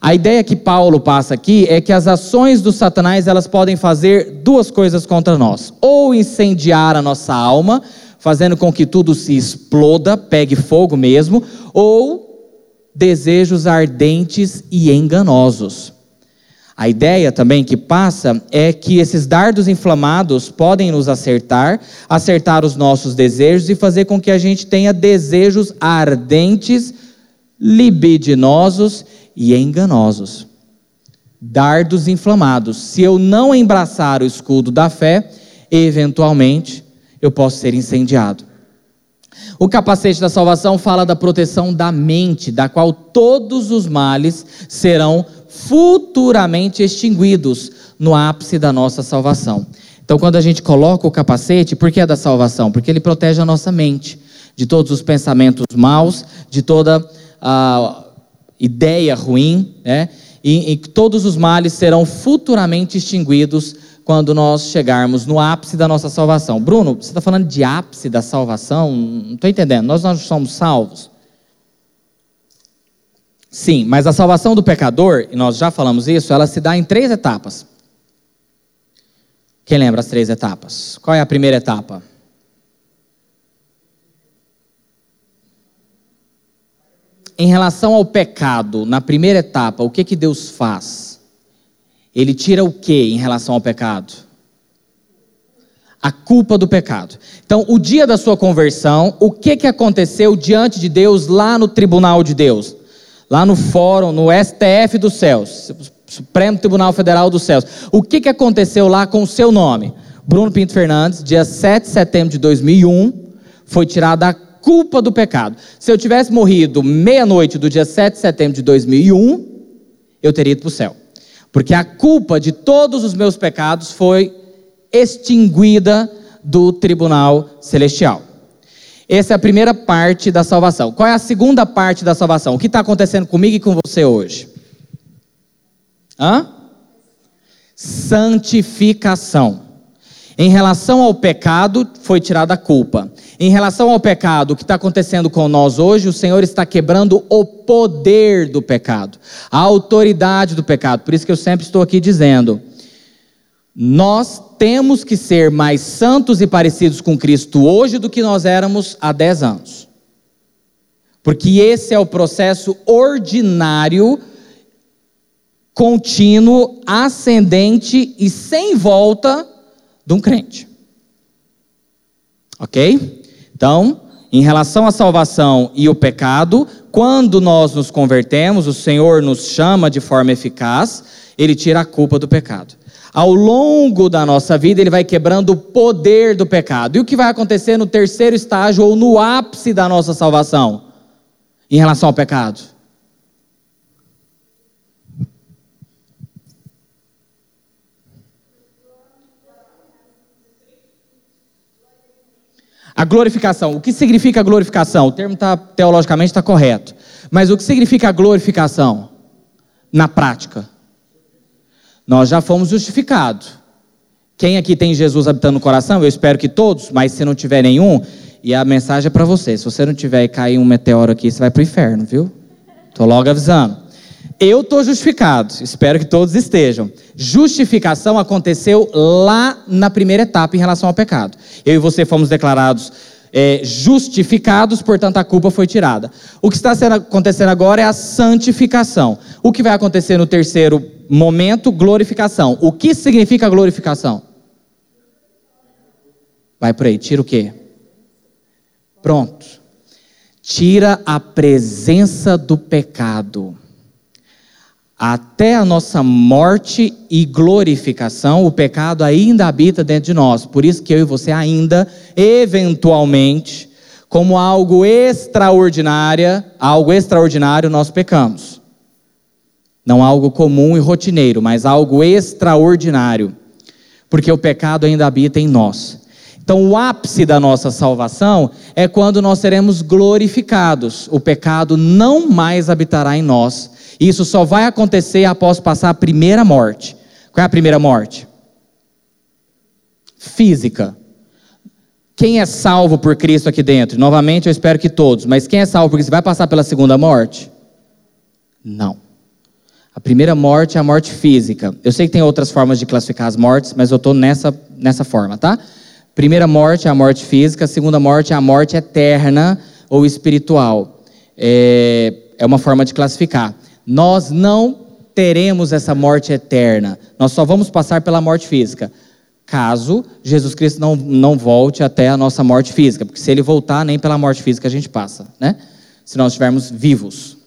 A ideia que Paulo passa aqui é que as ações do Satanás elas podem fazer duas coisas contra nós: ou incendiar a nossa alma, fazendo com que tudo se exploda, pegue fogo mesmo, ou desejos ardentes e enganosos. A ideia também que passa é que esses dardos inflamados podem nos acertar, acertar os nossos desejos e fazer com que a gente tenha desejos ardentes, libidinosos e enganosos. Dardos inflamados. Se eu não embraçar o escudo da fé, eventualmente eu posso ser incendiado. O capacete da salvação fala da proteção da mente, da qual todos os males serão futuramente extinguidos no ápice da nossa salvação. Então, quando a gente coloca o capacete, por que é da salvação? Porque ele protege a nossa mente de todos os pensamentos maus, de toda a ideia ruim, né? E, e todos os males serão futuramente extinguidos quando nós chegarmos no ápice da nossa salvação. Bruno, você está falando de ápice da salvação? Não estou entendendo. Nós não somos salvos. Sim, mas a salvação do pecador, e nós já falamos isso, ela se dá em três etapas. Quem lembra as três etapas? Qual é a primeira etapa? Em relação ao pecado, na primeira etapa, o que, que Deus faz? Ele tira o que em relação ao pecado? A culpa do pecado. Então, o dia da sua conversão, o que, que aconteceu diante de Deus lá no tribunal de Deus? Lá no fórum, no STF dos céus, Supremo Tribunal Federal dos Céus. O que, que aconteceu lá com o seu nome? Bruno Pinto Fernandes, dia 7 de setembro de 2001, foi tirada a culpa do pecado. Se eu tivesse morrido meia-noite do dia 7 de setembro de 2001, eu teria ido para o céu porque a culpa de todos os meus pecados foi extinguida do tribunal celestial. Essa é a primeira parte da salvação. Qual é a segunda parte da salvação? O que está acontecendo comigo e com você hoje? Hã? Santificação. Em relação ao pecado, foi tirada a culpa. Em relação ao pecado, o que está acontecendo com nós hoje, o Senhor está quebrando o poder do pecado, a autoridade do pecado. Por isso que eu sempre estou aqui dizendo: nós temos que ser mais santos e parecidos com Cristo hoje do que nós éramos há 10 anos. Porque esse é o processo ordinário, contínuo, ascendente e sem volta de um crente. Ok? Então, em relação à salvação e o pecado, quando nós nos convertemos, o Senhor nos chama de forma eficaz, ele tira a culpa do pecado. Ao longo da nossa vida, ele vai quebrando o poder do pecado. E o que vai acontecer no terceiro estágio ou no ápice da nossa salvação em relação ao pecado? A glorificação. O que significa glorificação? O termo tá, teologicamente está correto. Mas o que significa glorificação? Na prática. Nós já fomos justificados. Quem aqui tem Jesus habitando no coração? Eu espero que todos, mas se não tiver nenhum, e a mensagem é para você. Se você não tiver e cair um meteoro aqui, você vai para o inferno, viu? Estou logo avisando. Eu estou justificado, espero que todos estejam. Justificação aconteceu lá na primeira etapa em relação ao pecado. Eu e você fomos declarados é, justificados, portanto a culpa foi tirada. O que está sendo, acontecendo agora é a santificação. O que vai acontecer no terceiro momento? Glorificação. O que significa glorificação? Vai por aí, tira o quê? Pronto. Tira a presença do pecado até a nossa morte e glorificação, o pecado ainda habita dentro de nós. Por isso que eu e você ainda, eventualmente, como algo extraordinário, algo extraordinário nós pecamos. Não algo comum e rotineiro, mas algo extraordinário. Porque o pecado ainda habita em nós. Então, o ápice da nossa salvação é quando nós seremos glorificados. O pecado não mais habitará em nós. Isso só vai acontecer após passar a primeira morte. Qual é a primeira morte? Física. Quem é salvo por Cristo aqui dentro? Novamente, eu espero que todos. Mas quem é salvo por Cristo vai passar pela segunda morte? Não. A primeira morte é a morte física. Eu sei que tem outras formas de classificar as mortes, mas eu estou nessa, nessa forma, tá? Primeira morte é a morte física, segunda morte é a morte eterna ou espiritual. É, é uma forma de classificar. Nós não teremos essa morte eterna. Nós só vamos passar pela morte física. Caso Jesus Cristo não, não volte até a nossa morte física. Porque se ele voltar, nem pela morte física a gente passa, né? Se nós estivermos vivos.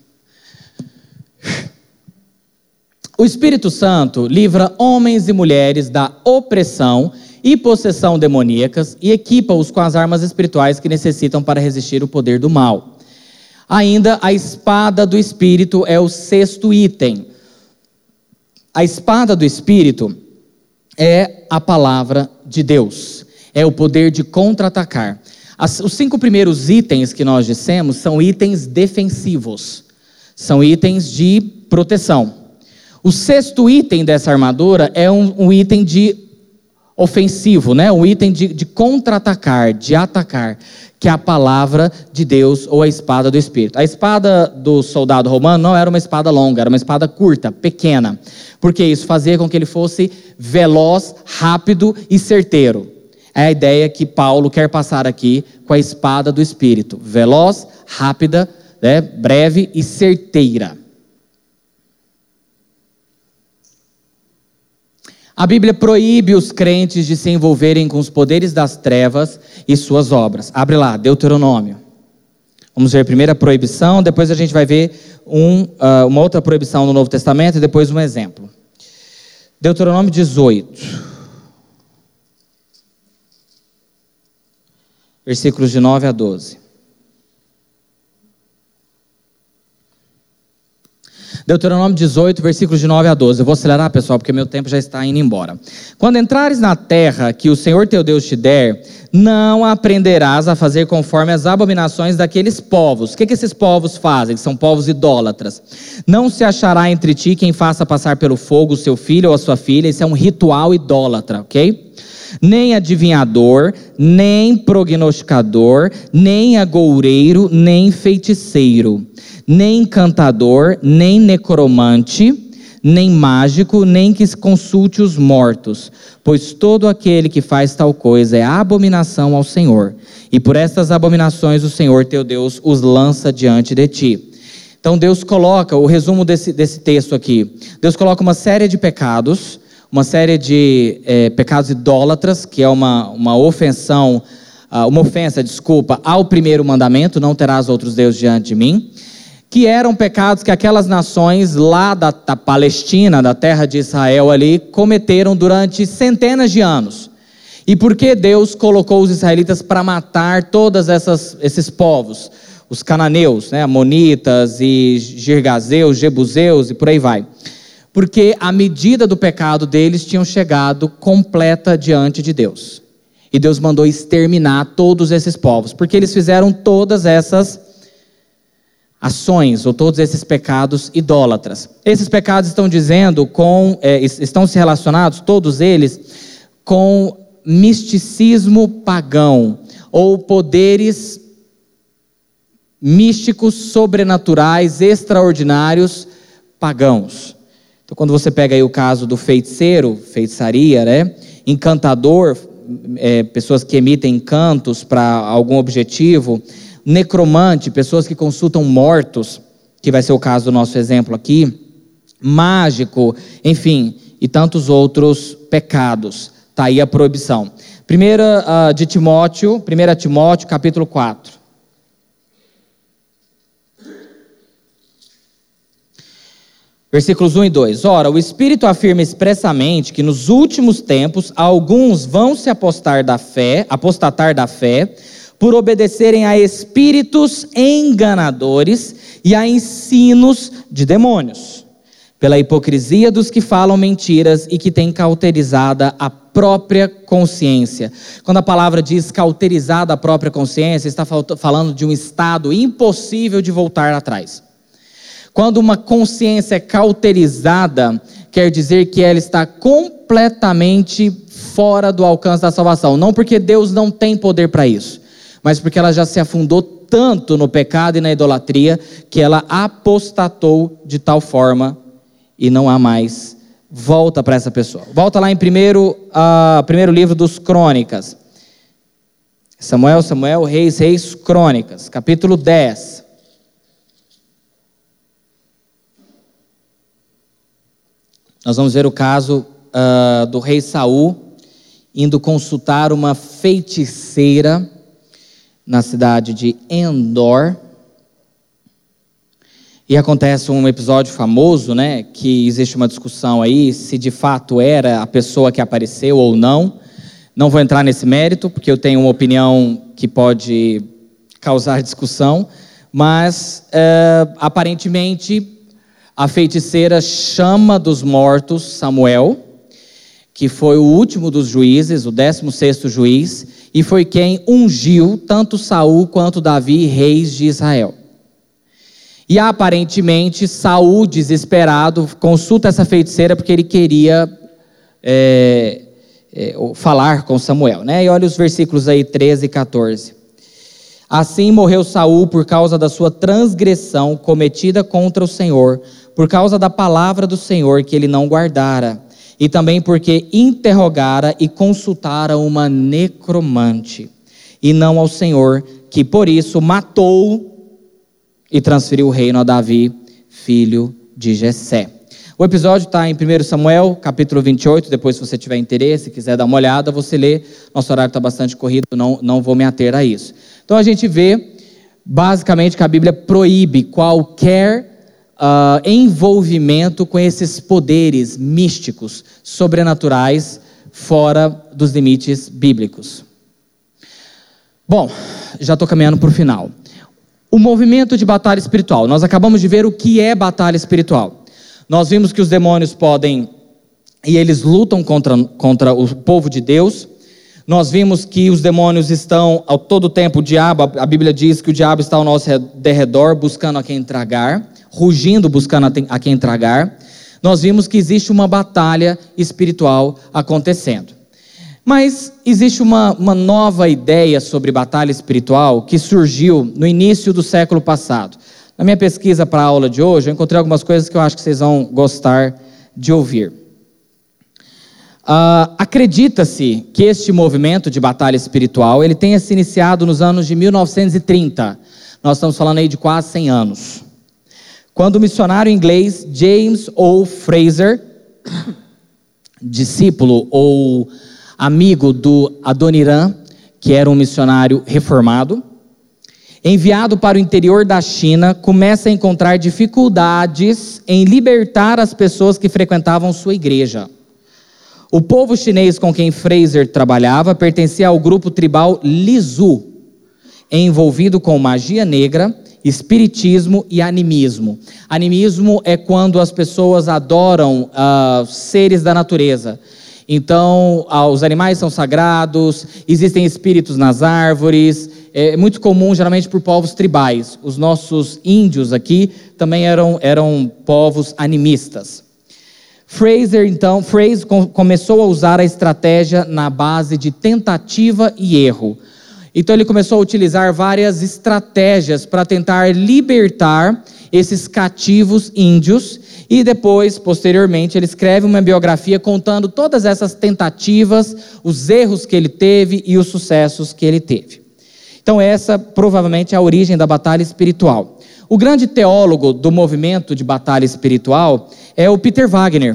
O Espírito Santo livra homens e mulheres da opressão e possessão demoníacas e equipa-os com as armas espirituais que necessitam para resistir o poder do mal. Ainda a espada do Espírito é o sexto item. A espada do Espírito é a palavra de Deus, é o poder de contra-atacar. Os cinco primeiros itens que nós dissemos são itens defensivos, são itens de proteção. O sexto item dessa armadura é um, um item de ofensivo, né? um item de, de contra-atacar, de atacar, que a palavra de Deus ou a espada do Espírito. A espada do soldado romano não era uma espada longa, era uma espada curta, pequena, porque isso fazia com que ele fosse veloz, rápido e certeiro. É a ideia que Paulo quer passar aqui com a espada do Espírito: veloz, rápida, né? breve e certeira. A Bíblia proíbe os crentes de se envolverem com os poderes das trevas e suas obras. Abre lá, Deuteronômio. Vamos ver a primeira proibição, depois a gente vai ver um, uh, uma outra proibição no Novo Testamento e depois um exemplo. Deuteronômio 18. Versículos de 9 a 12. Deuteronômio 18, versículos de 9 a 12. Eu vou acelerar, pessoal, porque meu tempo já está indo embora. Quando entrares na terra que o Senhor teu Deus te der, não aprenderás a fazer conforme as abominações daqueles povos. O que, que esses povos fazem? São povos idólatras. Não se achará entre ti quem faça passar pelo fogo o seu filho ou a sua filha. Isso é um ritual idólatra, ok? nem adivinhador, nem prognosticador, nem agoureiro, nem feiticeiro nem encantador, nem necromante, nem mágico, nem que consulte os mortos, pois todo aquele que faz tal coisa é abominação ao Senhor. E por estas abominações o Senhor teu Deus os lança diante de ti. Então Deus coloca, o resumo desse, desse texto aqui, Deus coloca uma série de pecados, uma série de é, pecados idólatras, que é uma, uma ofensão, ah, uma ofensa, desculpa, ao primeiro mandamento, não terás outros deuses diante de mim que eram pecados que aquelas nações lá da, da, Palestina, da terra de Israel ali, cometeram durante centenas de anos. E por que Deus colocou os israelitas para matar todos esses povos? Os cananeus, né, amonitas e girgazeus, jebuseus e por aí vai. Porque a medida do pecado deles tinham chegado completa diante de Deus. E Deus mandou exterminar todos esses povos, porque eles fizeram todas essas ações ou todos esses pecados idólatras. Esses pecados estão dizendo com é, estão se relacionados todos eles com misticismo pagão ou poderes místicos sobrenaturais extraordinários pagãos. Então quando você pega aí o caso do feiticeiro, feitiçaria, né? Encantador, é, pessoas que emitem cantos para algum objetivo, necromante, pessoas que consultam mortos, que vai ser o caso do nosso exemplo aqui, mágico, enfim, e tantos outros pecados. Está aí a proibição. Primeira uh, de Timóteo, 1 Timóteo, capítulo 4. Versículos 1 e 2. Ora, o Espírito afirma expressamente que nos últimos tempos alguns vão se apostar da fé, apostatar da fé, por obedecerem a espíritos enganadores e a ensinos de demônios, pela hipocrisia dos que falam mentiras e que têm cauterizada a própria consciência. Quando a palavra diz cauterizada a própria consciência, está falando de um estado impossível de voltar atrás. Quando uma consciência é cauterizada, quer dizer que ela está completamente fora do alcance da salvação. Não porque Deus não tem poder para isso, mas porque ela já se afundou tanto no pecado e na idolatria que ela apostatou de tal forma e não há mais volta para essa pessoa. Volta lá em primeiro, uh, primeiro livro dos Crônicas. Samuel, Samuel, Reis, Reis, Crônicas, capítulo 10. Nós vamos ver o caso uh, do rei Saul indo consultar uma feiticeira na cidade de Endor. E acontece um episódio famoso, né, que existe uma discussão aí se de fato era a pessoa que apareceu ou não. Não vou entrar nesse mérito, porque eu tenho uma opinião que pode causar discussão, mas é, aparentemente a feiticeira chama dos mortos Samuel, que foi o último dos juízes, o décimo sexto juiz, e foi quem ungiu tanto Saul quanto Davi, reis de Israel. E aparentemente Saul, desesperado, consulta essa feiticeira porque ele queria é, é, falar com Samuel. Né? E olha os versículos aí 13 e 14. Assim morreu Saul por causa da sua transgressão cometida contra o Senhor, por causa da palavra do Senhor que ele não guardara, e também porque interrogara e consultara uma necromante, e não ao Senhor, que por isso matou e transferiu o reino a Davi, filho de Jessé. O episódio está em 1 Samuel, capítulo 28. Depois, se você tiver interesse, quiser dar uma olhada, você lê. Nosso horário está bastante corrido, não, não vou me ater a isso. Então, a gente vê, basicamente, que a Bíblia proíbe qualquer uh, envolvimento com esses poderes místicos, sobrenaturais, fora dos limites bíblicos. Bom, já estou caminhando para o final. O movimento de batalha espiritual. Nós acabamos de ver o que é batalha espiritual. Nós vimos que os demônios podem, e eles lutam contra, contra o povo de Deus. Nós vimos que os demônios estão ao todo tempo, o diabo, a Bíblia diz que o diabo está ao nosso derredor, buscando a quem tragar, rugindo, buscando a quem tragar. Nós vimos que existe uma batalha espiritual acontecendo. Mas existe uma, uma nova ideia sobre batalha espiritual que surgiu no início do século passado. Na minha pesquisa para a aula de hoje, eu encontrei algumas coisas que eu acho que vocês vão gostar de ouvir. Uh, Acredita-se que este movimento de batalha espiritual ele tenha se iniciado nos anos de 1930. Nós estamos falando aí de quase 100 anos. Quando o missionário inglês James O. Fraser, discípulo ou amigo do Adoniran, que era um missionário reformado, enviado para o interior da China, começa a encontrar dificuldades em libertar as pessoas que frequentavam sua igreja. O povo chinês com quem Fraser trabalhava pertencia ao grupo tribal Lisu, envolvido com magia negra, espiritismo e animismo. Animismo é quando as pessoas adoram uh, seres da natureza. Então, ah, os animais são sagrados, existem espíritos nas árvores. É muito comum, geralmente, por povos tribais. Os nossos índios aqui também eram, eram povos animistas. Fraser, então, Fraser começou a usar a estratégia na base de tentativa e erro. Então, ele começou a utilizar várias estratégias para tentar libertar esses cativos índios e depois, posteriormente, ele escreve uma biografia contando todas essas tentativas, os erros que ele teve e os sucessos que ele teve. Então, essa provavelmente é a origem da batalha espiritual. O grande teólogo do movimento de batalha espiritual é o Peter Wagner,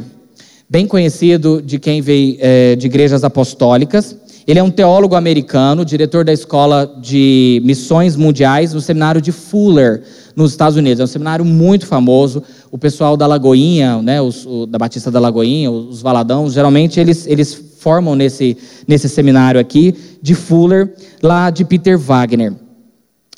bem conhecido de quem veio é, de igrejas apostólicas. Ele é um teólogo americano, diretor da Escola de Missões Mundiais no seminário de Fuller, nos Estados Unidos. É um seminário muito famoso. O pessoal da Lagoinha, né, os, o, da Batista da Lagoinha, os Valadãos, geralmente eles, eles formam nesse, nesse seminário aqui de Fuller, lá de Peter Wagner.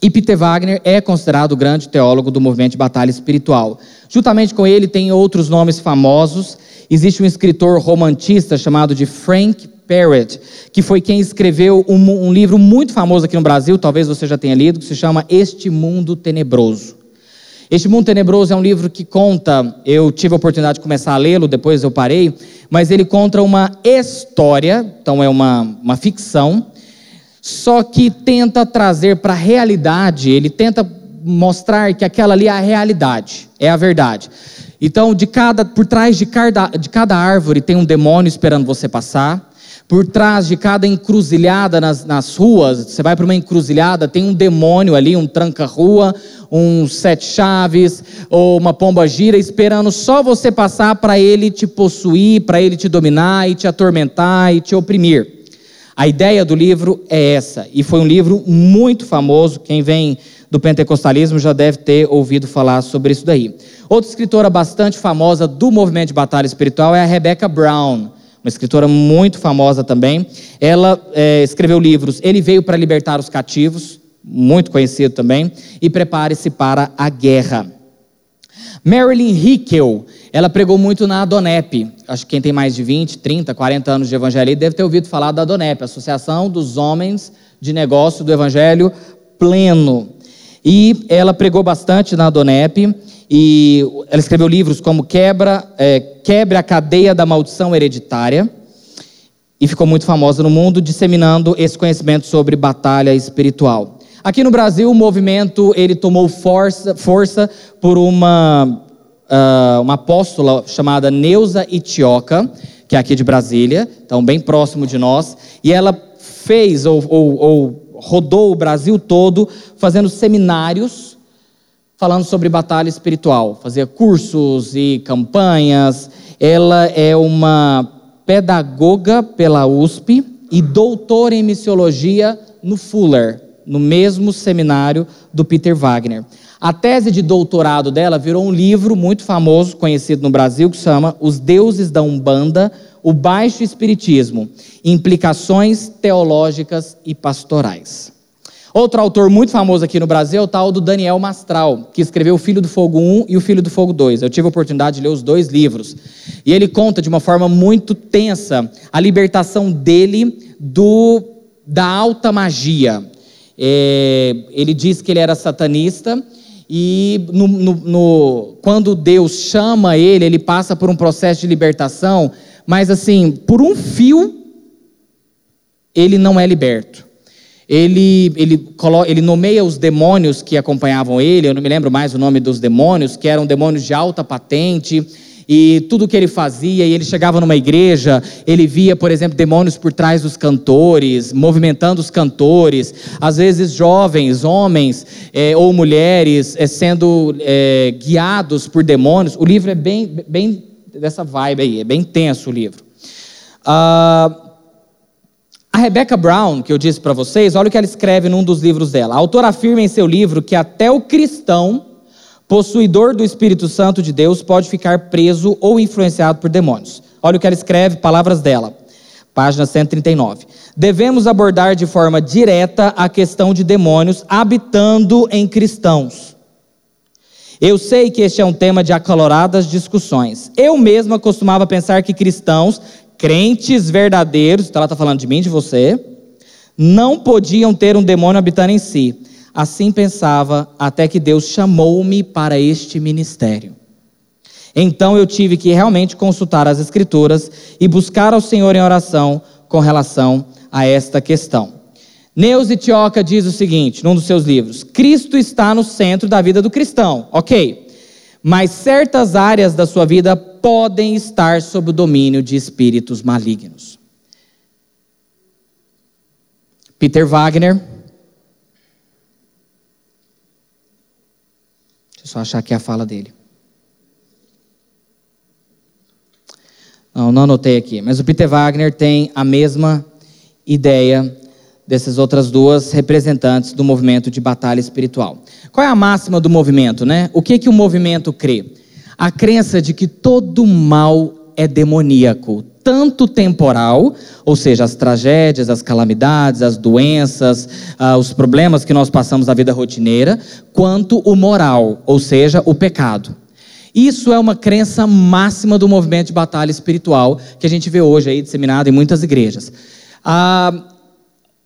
E Peter Wagner é considerado o grande teólogo do movimento de batalha espiritual. Juntamente com ele tem outros nomes famosos. Existe um escritor romantista chamado de Frank Parrott, que foi quem escreveu um, um livro muito famoso aqui no Brasil, talvez você já tenha lido, que se chama Este Mundo Tenebroso. Este Mundo Tenebroso é um livro que conta, eu tive a oportunidade de começar a lê-lo, depois eu parei, mas ele conta uma história, então é uma, uma ficção, só que tenta trazer para a realidade, ele tenta mostrar que aquela ali é a realidade, é a verdade. Então, de cada, por trás de cada, de cada árvore tem um demônio esperando você passar. Por trás de cada encruzilhada nas, nas ruas, você vai para uma encruzilhada, tem um demônio ali, um tranca-rua, um sete chaves, ou uma pomba gira, esperando só você passar para ele te possuir, para ele te dominar e te atormentar e te oprimir. A ideia do livro é essa, e foi um livro muito famoso. Quem vem do pentecostalismo já deve ter ouvido falar sobre isso daí. Outra escritora bastante famosa do movimento de batalha espiritual é a Rebecca Brown, uma escritora muito famosa também. Ela é, escreveu livros Ele Veio para Libertar os Cativos, muito conhecido também, e Prepare-se para a Guerra. Marilyn Hickel, ela pregou muito na Adonep. Acho que quem tem mais de 20, 30, 40 anos de evangelho deve ter ouvido falar da Adonep, Associação dos Homens de Negócio do Evangelho Pleno. E ela pregou bastante na Adonep e ela escreveu livros como Quebra, é, Quebre a Cadeia da Maldição Hereditária e ficou muito famosa no mundo disseminando esse conhecimento sobre batalha espiritual. Aqui no Brasil, o movimento ele tomou força, força por uma, uh, uma apóstola chamada Neuza Itioca, que é aqui de Brasília, então bem próximo de nós, e ela fez ou, ou, ou rodou o Brasil todo fazendo seminários falando sobre batalha espiritual, fazia cursos e campanhas. Ela é uma pedagoga pela USP e doutora em missiologia no Fuller, no mesmo seminário do Peter Wagner. A tese de doutorado dela virou um livro muito famoso, conhecido no Brasil, que se chama Os Deuses da Umbanda, o Baixo Espiritismo, Implicações Teológicas e Pastorais. Outro autor muito famoso aqui no Brasil é o tal do Daniel Mastral, que escreveu O Filho do Fogo 1 e O Filho do Fogo 2. Eu tive a oportunidade de ler os dois livros. E ele conta de uma forma muito tensa a libertação dele do da alta magia. É, ele diz que ele era satanista e no, no, no, quando Deus chama ele, ele passa por um processo de libertação, mas assim, por um fio, ele não é liberto. Ele, ele, ele nomeia os demônios que acompanhavam ele, eu não me lembro mais o nome dos demônios, que eram demônios de alta patente, e tudo que ele fazia, e ele chegava numa igreja, ele via, por exemplo, demônios por trás dos cantores, movimentando os cantores, às vezes jovens, homens é, ou mulheres é, sendo é, guiados por demônios. O livro é bem, bem dessa vibe aí, é bem tenso o livro. Ah, a Rebecca Brown, que eu disse para vocês, olha o que ela escreve num dos livros dela. A autora afirma em seu livro que até o cristão possuidor do Espírito Santo de Deus pode ficar preso ou influenciado por demônios. Olha o que ela escreve, palavras dela. Página 139. Devemos abordar de forma direta a questão de demônios habitando em cristãos. Eu sei que este é um tema de acaloradas discussões. Eu mesma costumava pensar que cristãos, crentes verdadeiros, então ela está falando de mim, de você, não podiam ter um demônio habitando em si. Assim pensava até que Deus chamou-me para este ministério. Então eu tive que realmente consultar as Escrituras e buscar ao Senhor em oração com relação a esta questão. Neuza Tioca diz o seguinte, num dos seus livros: Cristo está no centro da vida do cristão, ok, mas certas áreas da sua vida podem estar sob o domínio de espíritos malignos. Peter Wagner Deixa eu só achar aqui a fala dele. Não, não anotei aqui. Mas o Peter Wagner tem a mesma ideia dessas outras duas representantes do movimento de batalha espiritual. Qual é a máxima do movimento, né? O que que o movimento crê? A crença de que todo mal é demoníaco, tanto temporal, ou seja, as tragédias, as calamidades, as doenças, ah, os problemas que nós passamos na vida rotineira, quanto o moral, ou seja, o pecado. Isso é uma crença máxima do movimento de batalha espiritual que a gente vê hoje aí disseminado em muitas igrejas. Ah,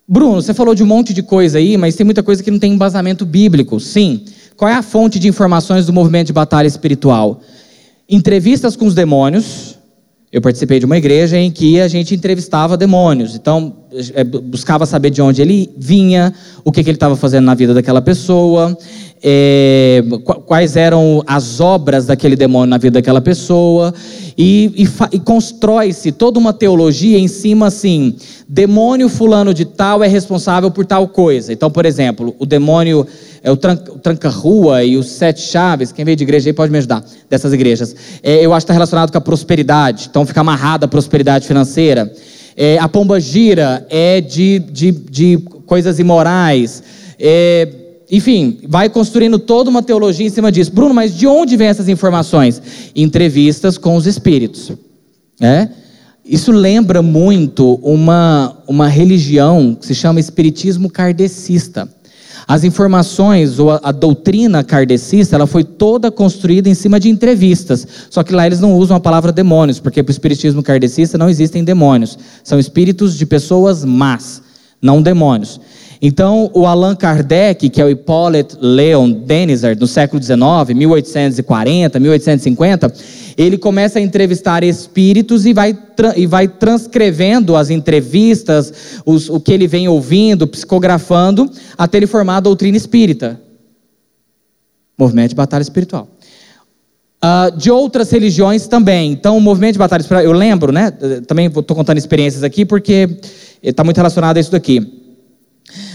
Bruno, você falou de um monte de coisa aí, mas tem muita coisa que não tem embasamento bíblico. Sim. Qual é a fonte de informações do movimento de batalha espiritual? Entrevistas com os demônios, eu participei de uma igreja em que a gente entrevistava demônios. Então, é, buscava saber de onde ele vinha, o que, que ele estava fazendo na vida daquela pessoa, é, quais eram as obras daquele demônio na vida daquela pessoa. E, e, e constrói-se toda uma teologia em cima assim: demônio fulano de tal é responsável por tal coisa. Então, por exemplo, o demônio é o, tranca-rua e os sete chaves, quem veio de igreja aí pode me ajudar, dessas igrejas. É, eu acho que está relacionado com a prosperidade, então fica amarrada a prosperidade financeira. É, a pomba gira é de, de, de coisas imorais. É, enfim, vai construindo toda uma teologia em cima disso. Bruno, mas de onde vem essas informações? Entrevistas com os espíritos. É? Isso lembra muito uma, uma religião que se chama espiritismo kardecista. As informações ou a, a, doutrina kardecista, ela foi toda construída em cima de entrevistas. Só que lá eles não usam a palavra demônios, porque para o espiritismo kardecista não existem demônios. São espíritos de pessoas más, não demônios. Então, o Allan Kardec, que é o Hippolyte Leon Denisard, no século XIX, 1840, 1850, ele começa a entrevistar espíritos e vai, e vai transcrevendo as entrevistas, os, o que ele vem ouvindo, psicografando, até ele formar a doutrina espírita. Movimento de batalha espiritual. Uh, de outras religiões também. Então, o movimento de batalha espiritual, eu lembro, né? Também estou contando experiências aqui porque está muito relacionado a isso daqui.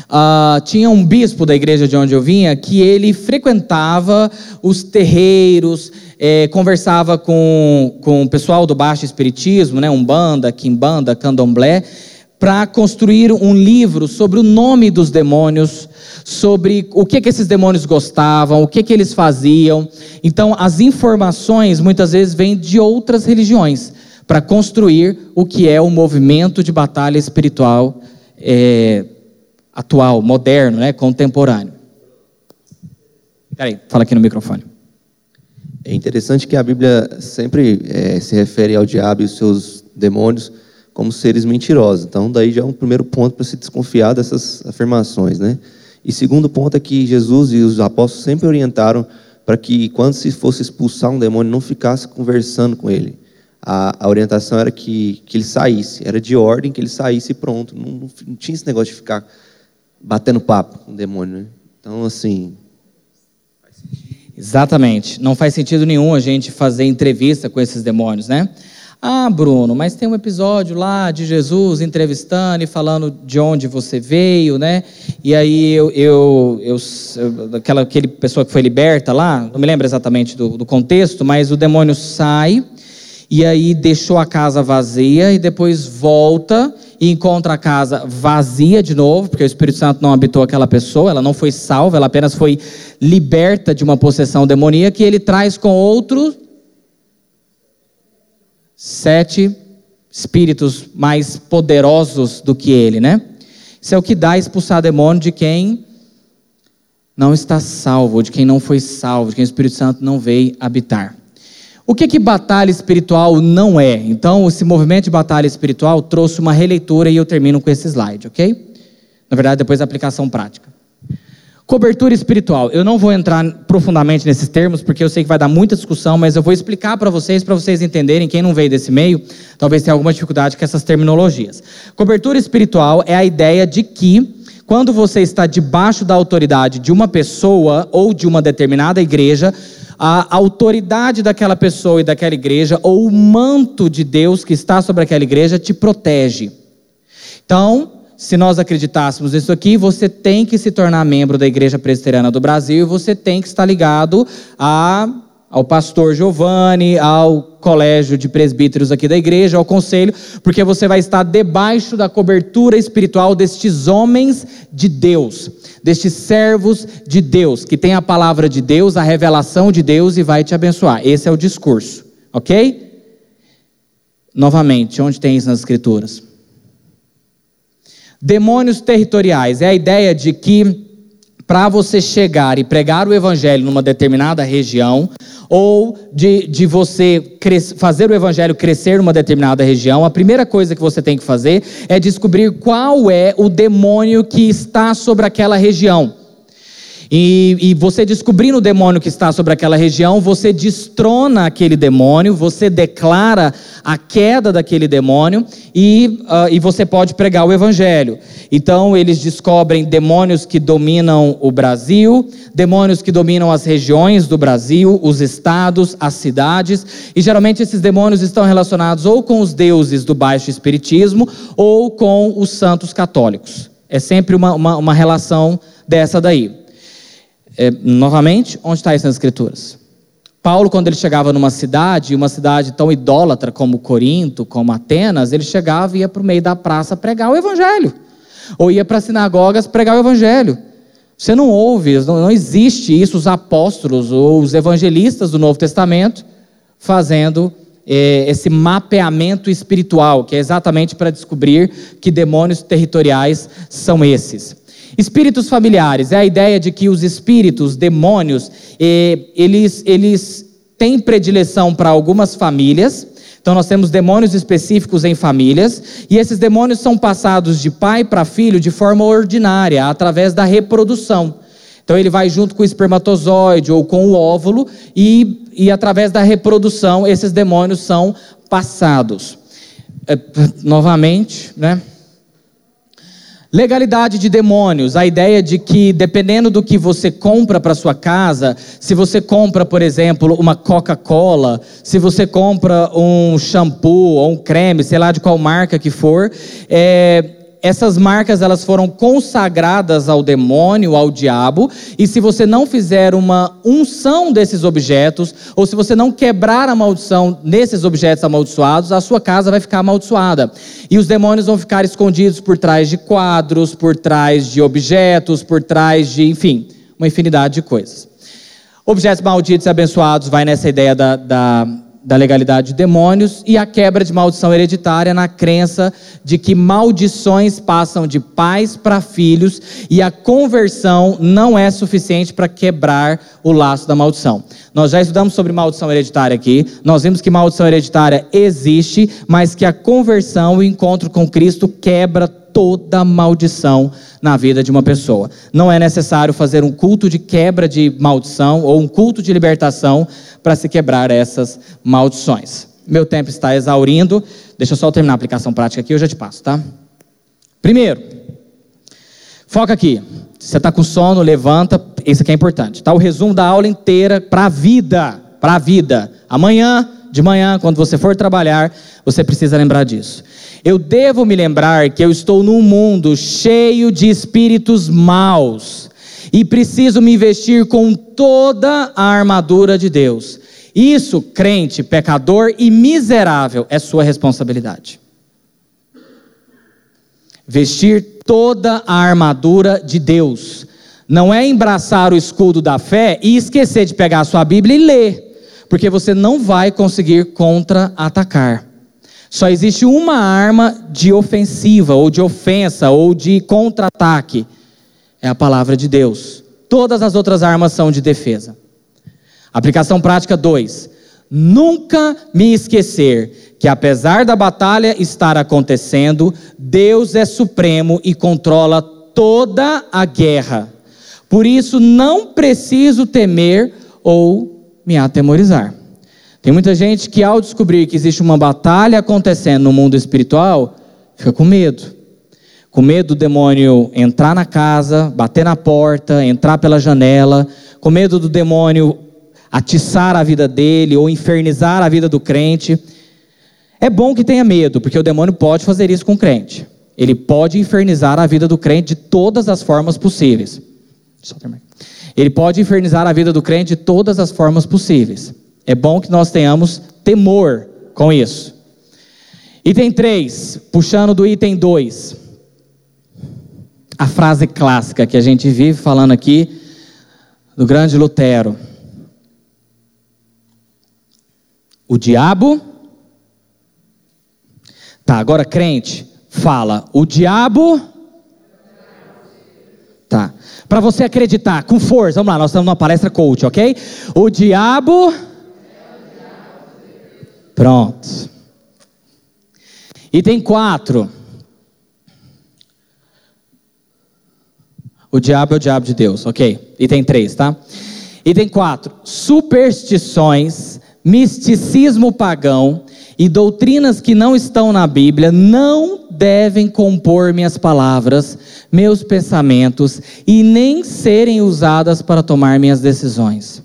Uh, tinha um bispo da igreja de onde eu vinha que ele frequentava os terreiros, eh, conversava com, com o pessoal do baixo espiritismo, né, umbanda, quimbanda, candomblé, para construir um livro sobre o nome dos demônios, sobre o que, que esses demônios gostavam, o que, que eles faziam. Então, as informações muitas vezes vêm de outras religiões para construir o que é o movimento de batalha espiritual. Eh, atual, moderno, né, contemporâneo. Peraí, fala aqui no microfone. É interessante que a Bíblia sempre é, se refere ao diabo e os seus demônios como seres mentirosos. Então, daí já é um primeiro ponto para se desconfiar dessas afirmações, né? E segundo ponto é que Jesus e os apóstolos sempre orientaram para que quando se fosse expulsar um demônio não ficasse conversando com ele. A, a orientação era que, que ele saísse, era de ordem que ele saísse pronto. Não, não tinha esse negócio de ficar batendo papo com o demônio. Né? Então, assim. Exatamente. Não faz sentido nenhum a gente fazer entrevista com esses demônios, né? Ah, Bruno, mas tem um episódio lá de Jesus entrevistando e falando de onde você veio, né? E aí eu, eu, eu, aquela aquele pessoa que foi liberta lá, não me lembro exatamente do, do contexto, mas o demônio sai e aí deixou a casa vazia e depois volta e encontra a casa vazia de novo, porque o Espírito Santo não habitou aquela pessoa, ela não foi salva, ela apenas foi liberta de uma possessão demoníaca, e ele traz com outros sete espíritos mais poderosos do que ele, né? Isso é o que dá expulsar demônio de quem não está salvo, de quem não foi salvo, de quem o Espírito Santo não veio habitar. O que que batalha espiritual não é? Então, esse movimento de batalha espiritual trouxe uma releitura e eu termino com esse slide, ok? Na verdade, depois a aplicação prática. Cobertura espiritual. Eu não vou entrar profundamente nesses termos, porque eu sei que vai dar muita discussão, mas eu vou explicar para vocês, para vocês entenderem. Quem não veio desse meio, talvez tenha alguma dificuldade com essas terminologias. Cobertura espiritual é a ideia de que, quando você está debaixo da autoridade de uma pessoa ou de uma determinada igreja, a autoridade daquela pessoa e daquela igreja, ou o manto de Deus que está sobre aquela igreja, te protege. Então, se nós acreditássemos nisso aqui, você tem que se tornar membro da Igreja Presbiteriana do Brasil e você tem que estar ligado a ao pastor Giovanni, ao colégio de presbíteros aqui da igreja, ao conselho, porque você vai estar debaixo da cobertura espiritual destes homens de Deus, destes servos de Deus, que tem a palavra de Deus, a revelação de Deus e vai te abençoar. Esse é o discurso, ok? Novamente, onde tem isso nas Escrituras? Demônios territoriais é a ideia de que para você chegar e pregar o evangelho numa determinada região, ou de, de você fazer o evangelho crescer numa determinada região, a primeira coisa que você tem que fazer é descobrir qual é o demônio que está sobre aquela região. E, e, você descobrindo o demônio que está sobre aquela região, você destrona aquele demônio, você declara a queda daquele demônio e, uh, e você pode pregar o evangelho. Então, eles descobrem demônios que dominam o Brasil, demônios que dominam as regiões do Brasil, os estados, as cidades, e geralmente esses demônios estão relacionados ou com os deuses do baixo espiritismo ou com os santos católicos. É sempre uma, uma, uma relação dessa daí. É, novamente, onde está isso nas Escrituras? Paulo, quando ele chegava numa cidade, uma cidade tão idólatra como Corinto, como Atenas, ele chegava e ia para o meio da praça pregar o Evangelho. Ou ia para as sinagogas pregar o Evangelho. Você não ouve, não, não existe isso, os apóstolos ou os evangelistas do Novo Testamento fazendo é, esse mapeamento espiritual, que é exatamente para descobrir que demônios territoriais são esses. Espíritos familiares é a ideia de que os espíritos, demônios, eles, eles têm predileção para algumas famílias. Então, nós temos demônios específicos em famílias, e esses demônios são passados de pai para filho de forma ordinária, através da reprodução. Então, ele vai junto com o espermatozoide ou com o óvulo, e, e através da reprodução, esses demônios são passados. É, novamente, né? Legalidade de demônios, a ideia de que dependendo do que você compra para sua casa, se você compra, por exemplo, uma Coca-Cola, se você compra um shampoo ou um creme, sei lá de qual marca que for, é, essas marcas elas foram consagradas ao demônio, ao diabo, e se você não fizer uma unção desses objetos, ou se você não quebrar a maldição nesses objetos amaldiçoados, a sua casa vai ficar amaldiçoada. E os demônios vão ficar escondidos por trás de quadros, por trás de objetos, por trás de, enfim, uma infinidade de coisas. Objetos malditos e abençoados vai nessa ideia da, da da legalidade de demônios e a quebra de maldição hereditária na crença de que maldições passam de pais para filhos e a conversão não é suficiente para quebrar o laço da maldição. Nós já estudamos sobre maldição hereditária aqui, nós vimos que maldição hereditária existe, mas que a conversão, o encontro com Cristo quebra toda maldição na vida de uma pessoa. Não é necessário fazer um culto de quebra de maldição ou um culto de libertação para se quebrar essas maldições. Meu tempo está exaurindo. Deixa eu só terminar a aplicação prática aqui, eu já te passo, tá? Primeiro, foca aqui. Você está com sono, levanta. Isso aqui é importante. Tá o resumo da aula inteira para a vida, para a vida. Amanhã, de manhã, quando você for trabalhar, você precisa lembrar disso. Eu devo me lembrar que eu estou num mundo cheio de espíritos maus e preciso me investir com toda a armadura de Deus. Isso, crente, pecador e miserável, é sua responsabilidade. Vestir toda a armadura de Deus. Não é embraçar o escudo da fé e esquecer de pegar a sua Bíblia e ler, porque você não vai conseguir contra-atacar. Só existe uma arma de ofensiva, ou de ofensa, ou de contra-ataque é a palavra de Deus. Todas as outras armas são de defesa. Aplicação prática 2. Nunca me esquecer que, apesar da batalha estar acontecendo, Deus é supremo e controla toda a guerra. Por isso, não preciso temer ou me atemorizar. Tem muita gente que, ao descobrir que existe uma batalha acontecendo no mundo espiritual, fica com medo com medo do demônio entrar na casa, bater na porta, entrar pela janela, com medo do demônio atiçar a vida dele ou infernizar a vida do crente. É bom que tenha medo, porque o demônio pode fazer isso com o crente. Ele pode infernizar a vida do crente de todas as formas possíveis. Ele pode infernizar a vida do crente de todas as formas possíveis. É bom que nós tenhamos temor com isso. Item 3, puxando do item 2 a frase clássica que a gente vive falando aqui do grande Lutero. O diabo Tá, agora crente, fala. O diabo. Tá. Para você acreditar com força, vamos lá, nós estamos numa palestra coach, ok? O diabo. Pronto. Item 4. O diabo é o diabo de Deus, ok? Item 3, tá? Item 4. Superstições, misticismo pagão e doutrinas que não estão na Bíblia não devem compor minhas palavras, meus pensamentos e nem serem usadas para tomar minhas decisões.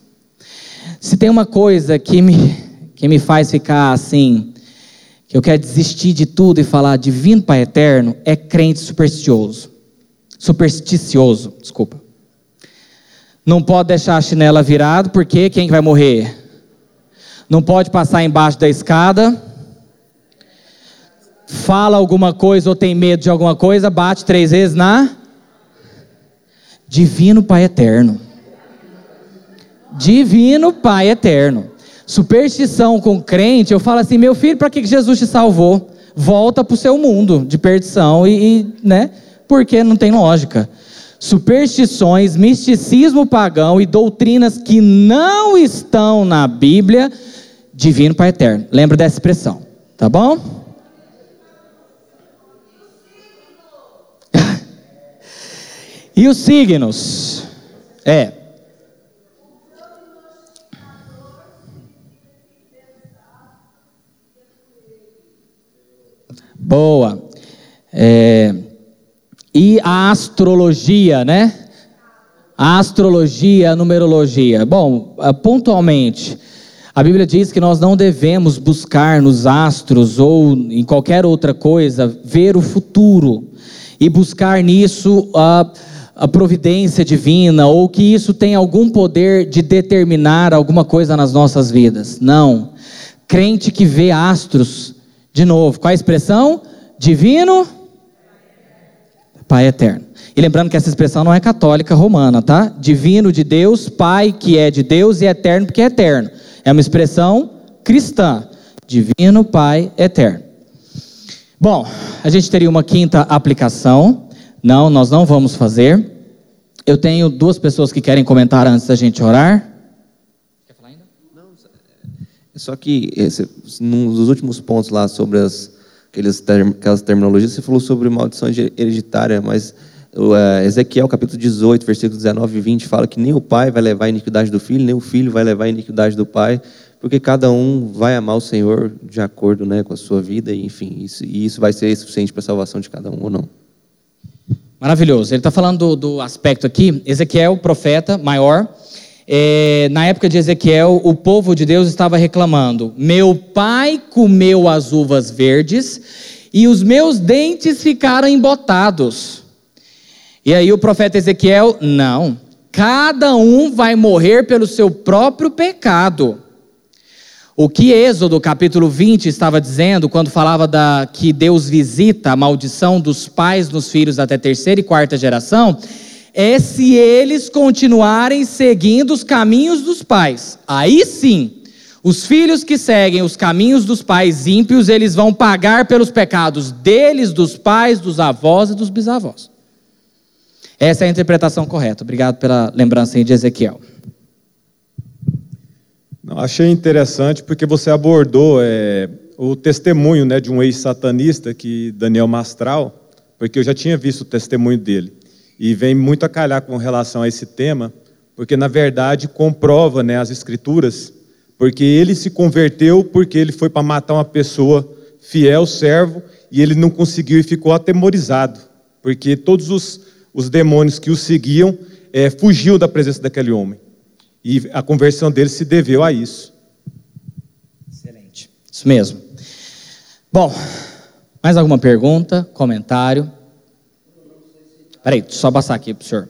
Se tem uma coisa que me, que me faz ficar assim, que eu quero desistir de tudo e falar divino Pai Eterno, é crente supersticioso. Supersticioso, desculpa. Não pode deixar a chinela virada, porque quem que vai morrer? Não pode passar embaixo da escada. Fala alguma coisa ou tem medo de alguma coisa, bate três vezes na Divino Pai Eterno. Divino Pai Eterno. Superstição com crente, eu falo assim, meu filho, para que Jesus te salvou? Volta para o seu mundo de perdição e, e, né? Porque não tem lógica. Superstições, misticismo pagão e doutrinas que não estão na Bíblia, divino Pai Eterno. Lembra dessa expressão, tá bom? E os signos? É. Boa. É, e a astrologia, né? A astrologia, a numerologia. Bom, ah, pontualmente, a Bíblia diz que nós não devemos buscar nos astros ou em qualquer outra coisa ver o futuro e buscar nisso a, a providência divina ou que isso tem algum poder de determinar alguma coisa nas nossas vidas. Não. Crente que vê astros, de novo, qual a expressão? Divino Pai eterno. E lembrando que essa expressão não é católica romana, tá? Divino de Deus, Pai que é de Deus e eterno porque é eterno. É uma expressão cristã. Divino Pai eterno. Bom, a gente teria uma quinta aplicação. Não, nós não vamos fazer. Eu tenho duas pessoas que querem comentar antes da gente orar. Quer falar ainda? Não, só que esse, num dos últimos pontos lá sobre as, aqueles term, aquelas terminologias, você falou sobre maldição hereditária, mas o, uh, Ezequiel capítulo 18, versículos 19 e 20 fala que nem o pai vai levar a iniquidade do filho, nem o filho vai levar a iniquidade do pai, porque cada um vai amar o Senhor de acordo né, com a sua vida, e, enfim, isso, e isso vai ser suficiente para a salvação de cada um ou não. Maravilhoso. Ele está falando do, do, aspecto aqui, Ezequiel, profeta maior. É, na época de Ezequiel, o povo de Deus estava reclamando: Meu pai comeu as uvas verdes e os meus dentes ficaram embotados. E aí o profeta Ezequiel, não, cada um vai morrer pelo seu próprio pecado. O que Êxodo capítulo 20 estava dizendo quando falava da que Deus visita a maldição dos pais nos filhos até terceira e quarta geração, é se eles continuarem seguindo os caminhos dos pais. Aí sim, os filhos que seguem os caminhos dos pais ímpios, eles vão pagar pelos pecados deles, dos pais, dos avós e dos bisavós. Essa é a interpretação correta. Obrigado pela lembrança aí de Ezequiel. Achei interessante porque você abordou é, o testemunho né, de um ex-satanista, que Daniel Mastral, porque eu já tinha visto o testemunho dele. E vem muito a calhar com relação a esse tema, porque na verdade comprova né, as escrituras, porque ele se converteu porque ele foi para matar uma pessoa fiel, servo, e ele não conseguiu e ficou atemorizado, porque todos os os demônios que o seguiam é, fugiam da presença daquele homem. E a conversão dele se deveu a isso. Excelente. Isso mesmo. Bom, mais alguma pergunta, comentário? Peraí, só passar aqui para o senhor.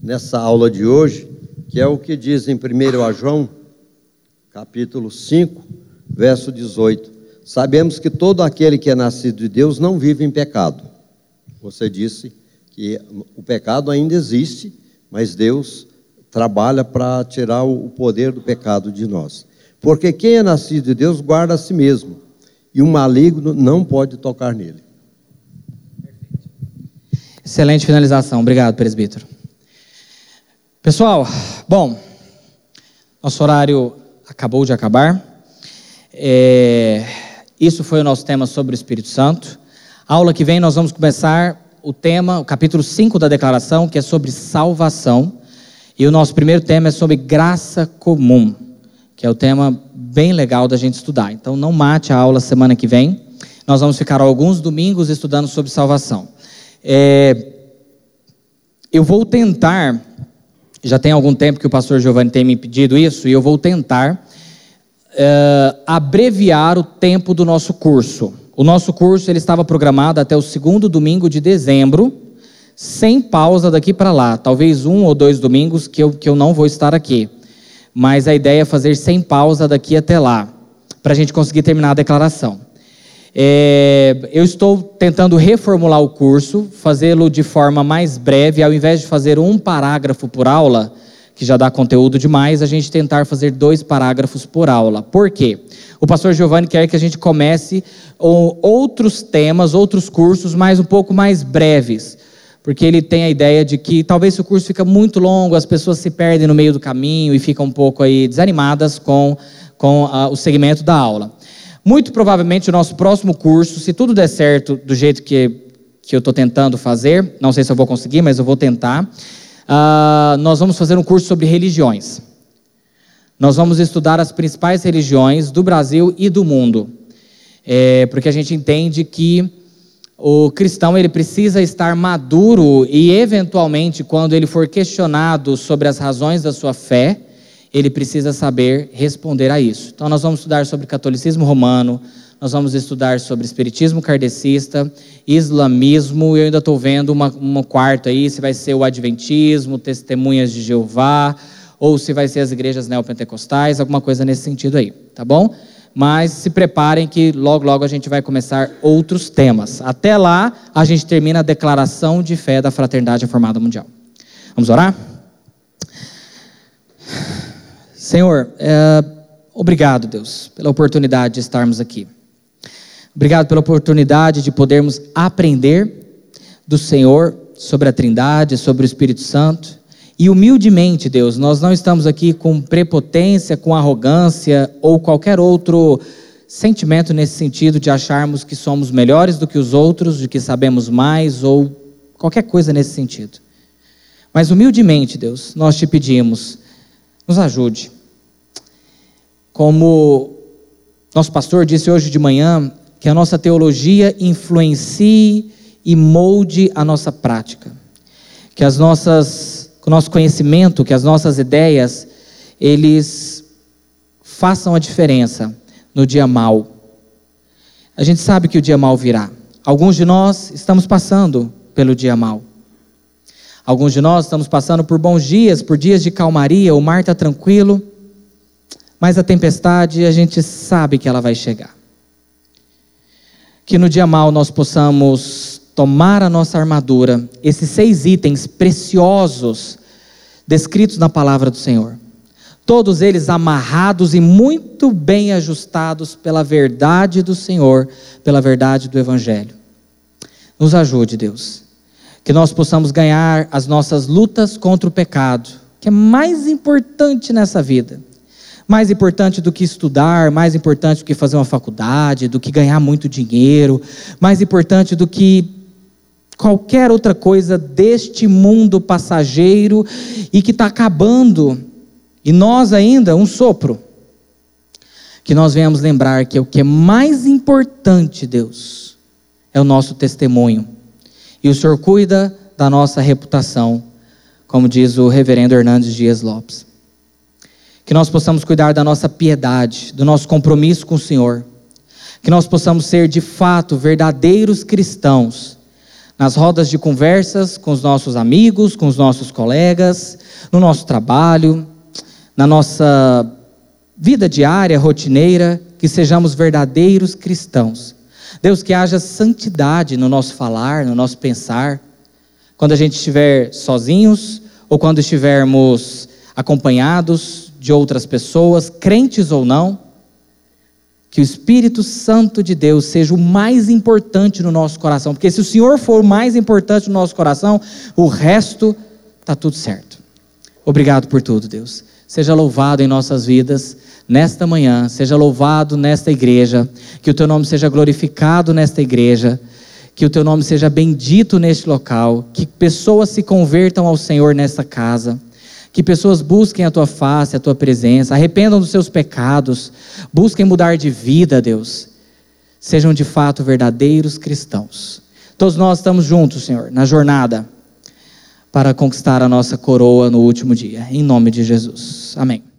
Nessa aula de hoje, que é o que diz em 1 João, capítulo 5, verso 18. Sabemos que todo aquele que é nascido de Deus não vive em pecado você disse que o pecado ainda existe, mas Deus trabalha para tirar o poder do pecado de nós. Porque quem é nascido de Deus guarda a si mesmo, e o maligno não pode tocar nele. Excelente finalização. Obrigado, presbítero. Pessoal, bom, nosso horário acabou de acabar. É, isso foi o nosso tema sobre o Espírito Santo. A aula que vem nós vamos começar o tema, o capítulo 5 da declaração, que é sobre salvação. E o nosso primeiro tema é sobre graça comum, que é o tema bem legal da gente estudar. Então não mate a aula semana que vem. Nós vamos ficar alguns domingos estudando sobre salvação. É, eu vou tentar, já tem algum tempo que o pastor Giovanni tem me pedido isso, e eu vou tentar é, abreviar o tempo do nosso curso. O nosso curso ele estava programado até o segundo domingo de dezembro, sem pausa daqui para lá. Talvez um ou dois domingos que eu, que eu não vou estar aqui. Mas a ideia é fazer sem pausa daqui até lá, para a gente conseguir terminar a declaração. É, eu estou tentando reformular o curso, fazê-lo de forma mais breve, ao invés de fazer um parágrafo por aula, que já dá conteúdo demais, a gente tentar fazer dois parágrafos por aula. Por quê? O pastor Giovanni quer que a gente comece outros temas, outros cursos, mas um pouco mais breves. Porque ele tem a ideia de que talvez se o curso fica muito longo, as pessoas se perdem no meio do caminho e ficam um pouco aí desanimadas com, com uh, o segmento da aula. Muito provavelmente o nosso próximo curso, se tudo der certo do jeito que, que eu estou tentando fazer, não sei se eu vou conseguir, mas eu vou tentar, uh, nós vamos fazer um curso sobre religiões. Nós vamos estudar as principais religiões do Brasil e do mundo, é, porque a gente entende que o cristão ele precisa estar maduro e, eventualmente, quando ele for questionado sobre as razões da sua fé, ele precisa saber responder a isso. Então, nós vamos estudar sobre catolicismo romano, nós vamos estudar sobre espiritismo kardecista, islamismo, e eu ainda estou vendo uma, uma quarta aí, se vai ser o adventismo, testemunhas de Jeová, ou se vai ser as igrejas neopentecostais, alguma coisa nesse sentido aí, tá bom? Mas se preparem que logo, logo a gente vai começar outros temas. Até lá, a gente termina a declaração de fé da Fraternidade Reformada Mundial. Vamos orar? Senhor, é, obrigado, Deus, pela oportunidade de estarmos aqui. Obrigado pela oportunidade de podermos aprender do Senhor sobre a Trindade, sobre o Espírito Santo. E humildemente, Deus, nós não estamos aqui com prepotência, com arrogância ou qualquer outro sentimento nesse sentido de acharmos que somos melhores do que os outros, de que sabemos mais ou qualquer coisa nesse sentido. Mas humildemente, Deus, nós te pedimos, nos ajude. Como nosso pastor disse hoje de manhã, que a nossa teologia influencie e molde a nossa prática. Que as nossas, o nosso conhecimento, que as nossas ideias, eles façam a diferença no dia mal. A gente sabe que o dia mal virá. Alguns de nós estamos passando pelo dia mal. Alguns de nós estamos passando por bons dias, por dias de calmaria, o mar está tranquilo mas a tempestade a gente sabe que ela vai chegar. Que no dia mal nós possamos tomar a nossa armadura, esses seis itens preciosos descritos na palavra do Senhor. Todos eles amarrados e muito bem ajustados pela verdade do Senhor, pela verdade do Evangelho. Nos ajude, Deus. Que nós possamos ganhar as nossas lutas contra o pecado, que é mais importante nessa vida mais importante do que estudar, mais importante do que fazer uma faculdade, do que ganhar muito dinheiro, mais importante do que qualquer outra coisa deste mundo passageiro e que está acabando, e nós ainda, um sopro. Que nós venhamos lembrar que o que é mais importante, Deus, é o nosso testemunho. E o Senhor cuida da nossa reputação, como diz o reverendo Hernandes Dias Lopes que nós possamos cuidar da nossa piedade, do nosso compromisso com o Senhor, que nós possamos ser de fato verdadeiros cristãos, nas rodas de conversas com os nossos amigos, com os nossos colegas, no nosso trabalho, na nossa vida diária, rotineira, que sejamos verdadeiros cristãos. Deus, que haja santidade no nosso falar, no nosso pensar, quando a gente estiver sozinhos ou quando estivermos acompanhados de outras pessoas, crentes ou não, Que o Espírito Santo de Deus seja o mais importante no nosso coração, porque se o Senhor for o mais importante no nosso coração, o resto está tudo certo. Obrigado por tudo, Deus. Seja louvado em nossas vidas nesta manhã, seja louvado nesta igreja, que o teu nome seja glorificado nesta igreja, que o teu nome seja bendito neste local, que pessoas se convertam ao Senhor nesta casa, que pessoas busquem a tua face, a tua presença, arrependam dos seus pecados, busquem mudar de vida, Deus. Sejam de fato verdadeiros cristãos. Todos nós estamos juntos, Senhor, na jornada para conquistar a nossa coroa no último dia. Em nome de Jesus. Amém.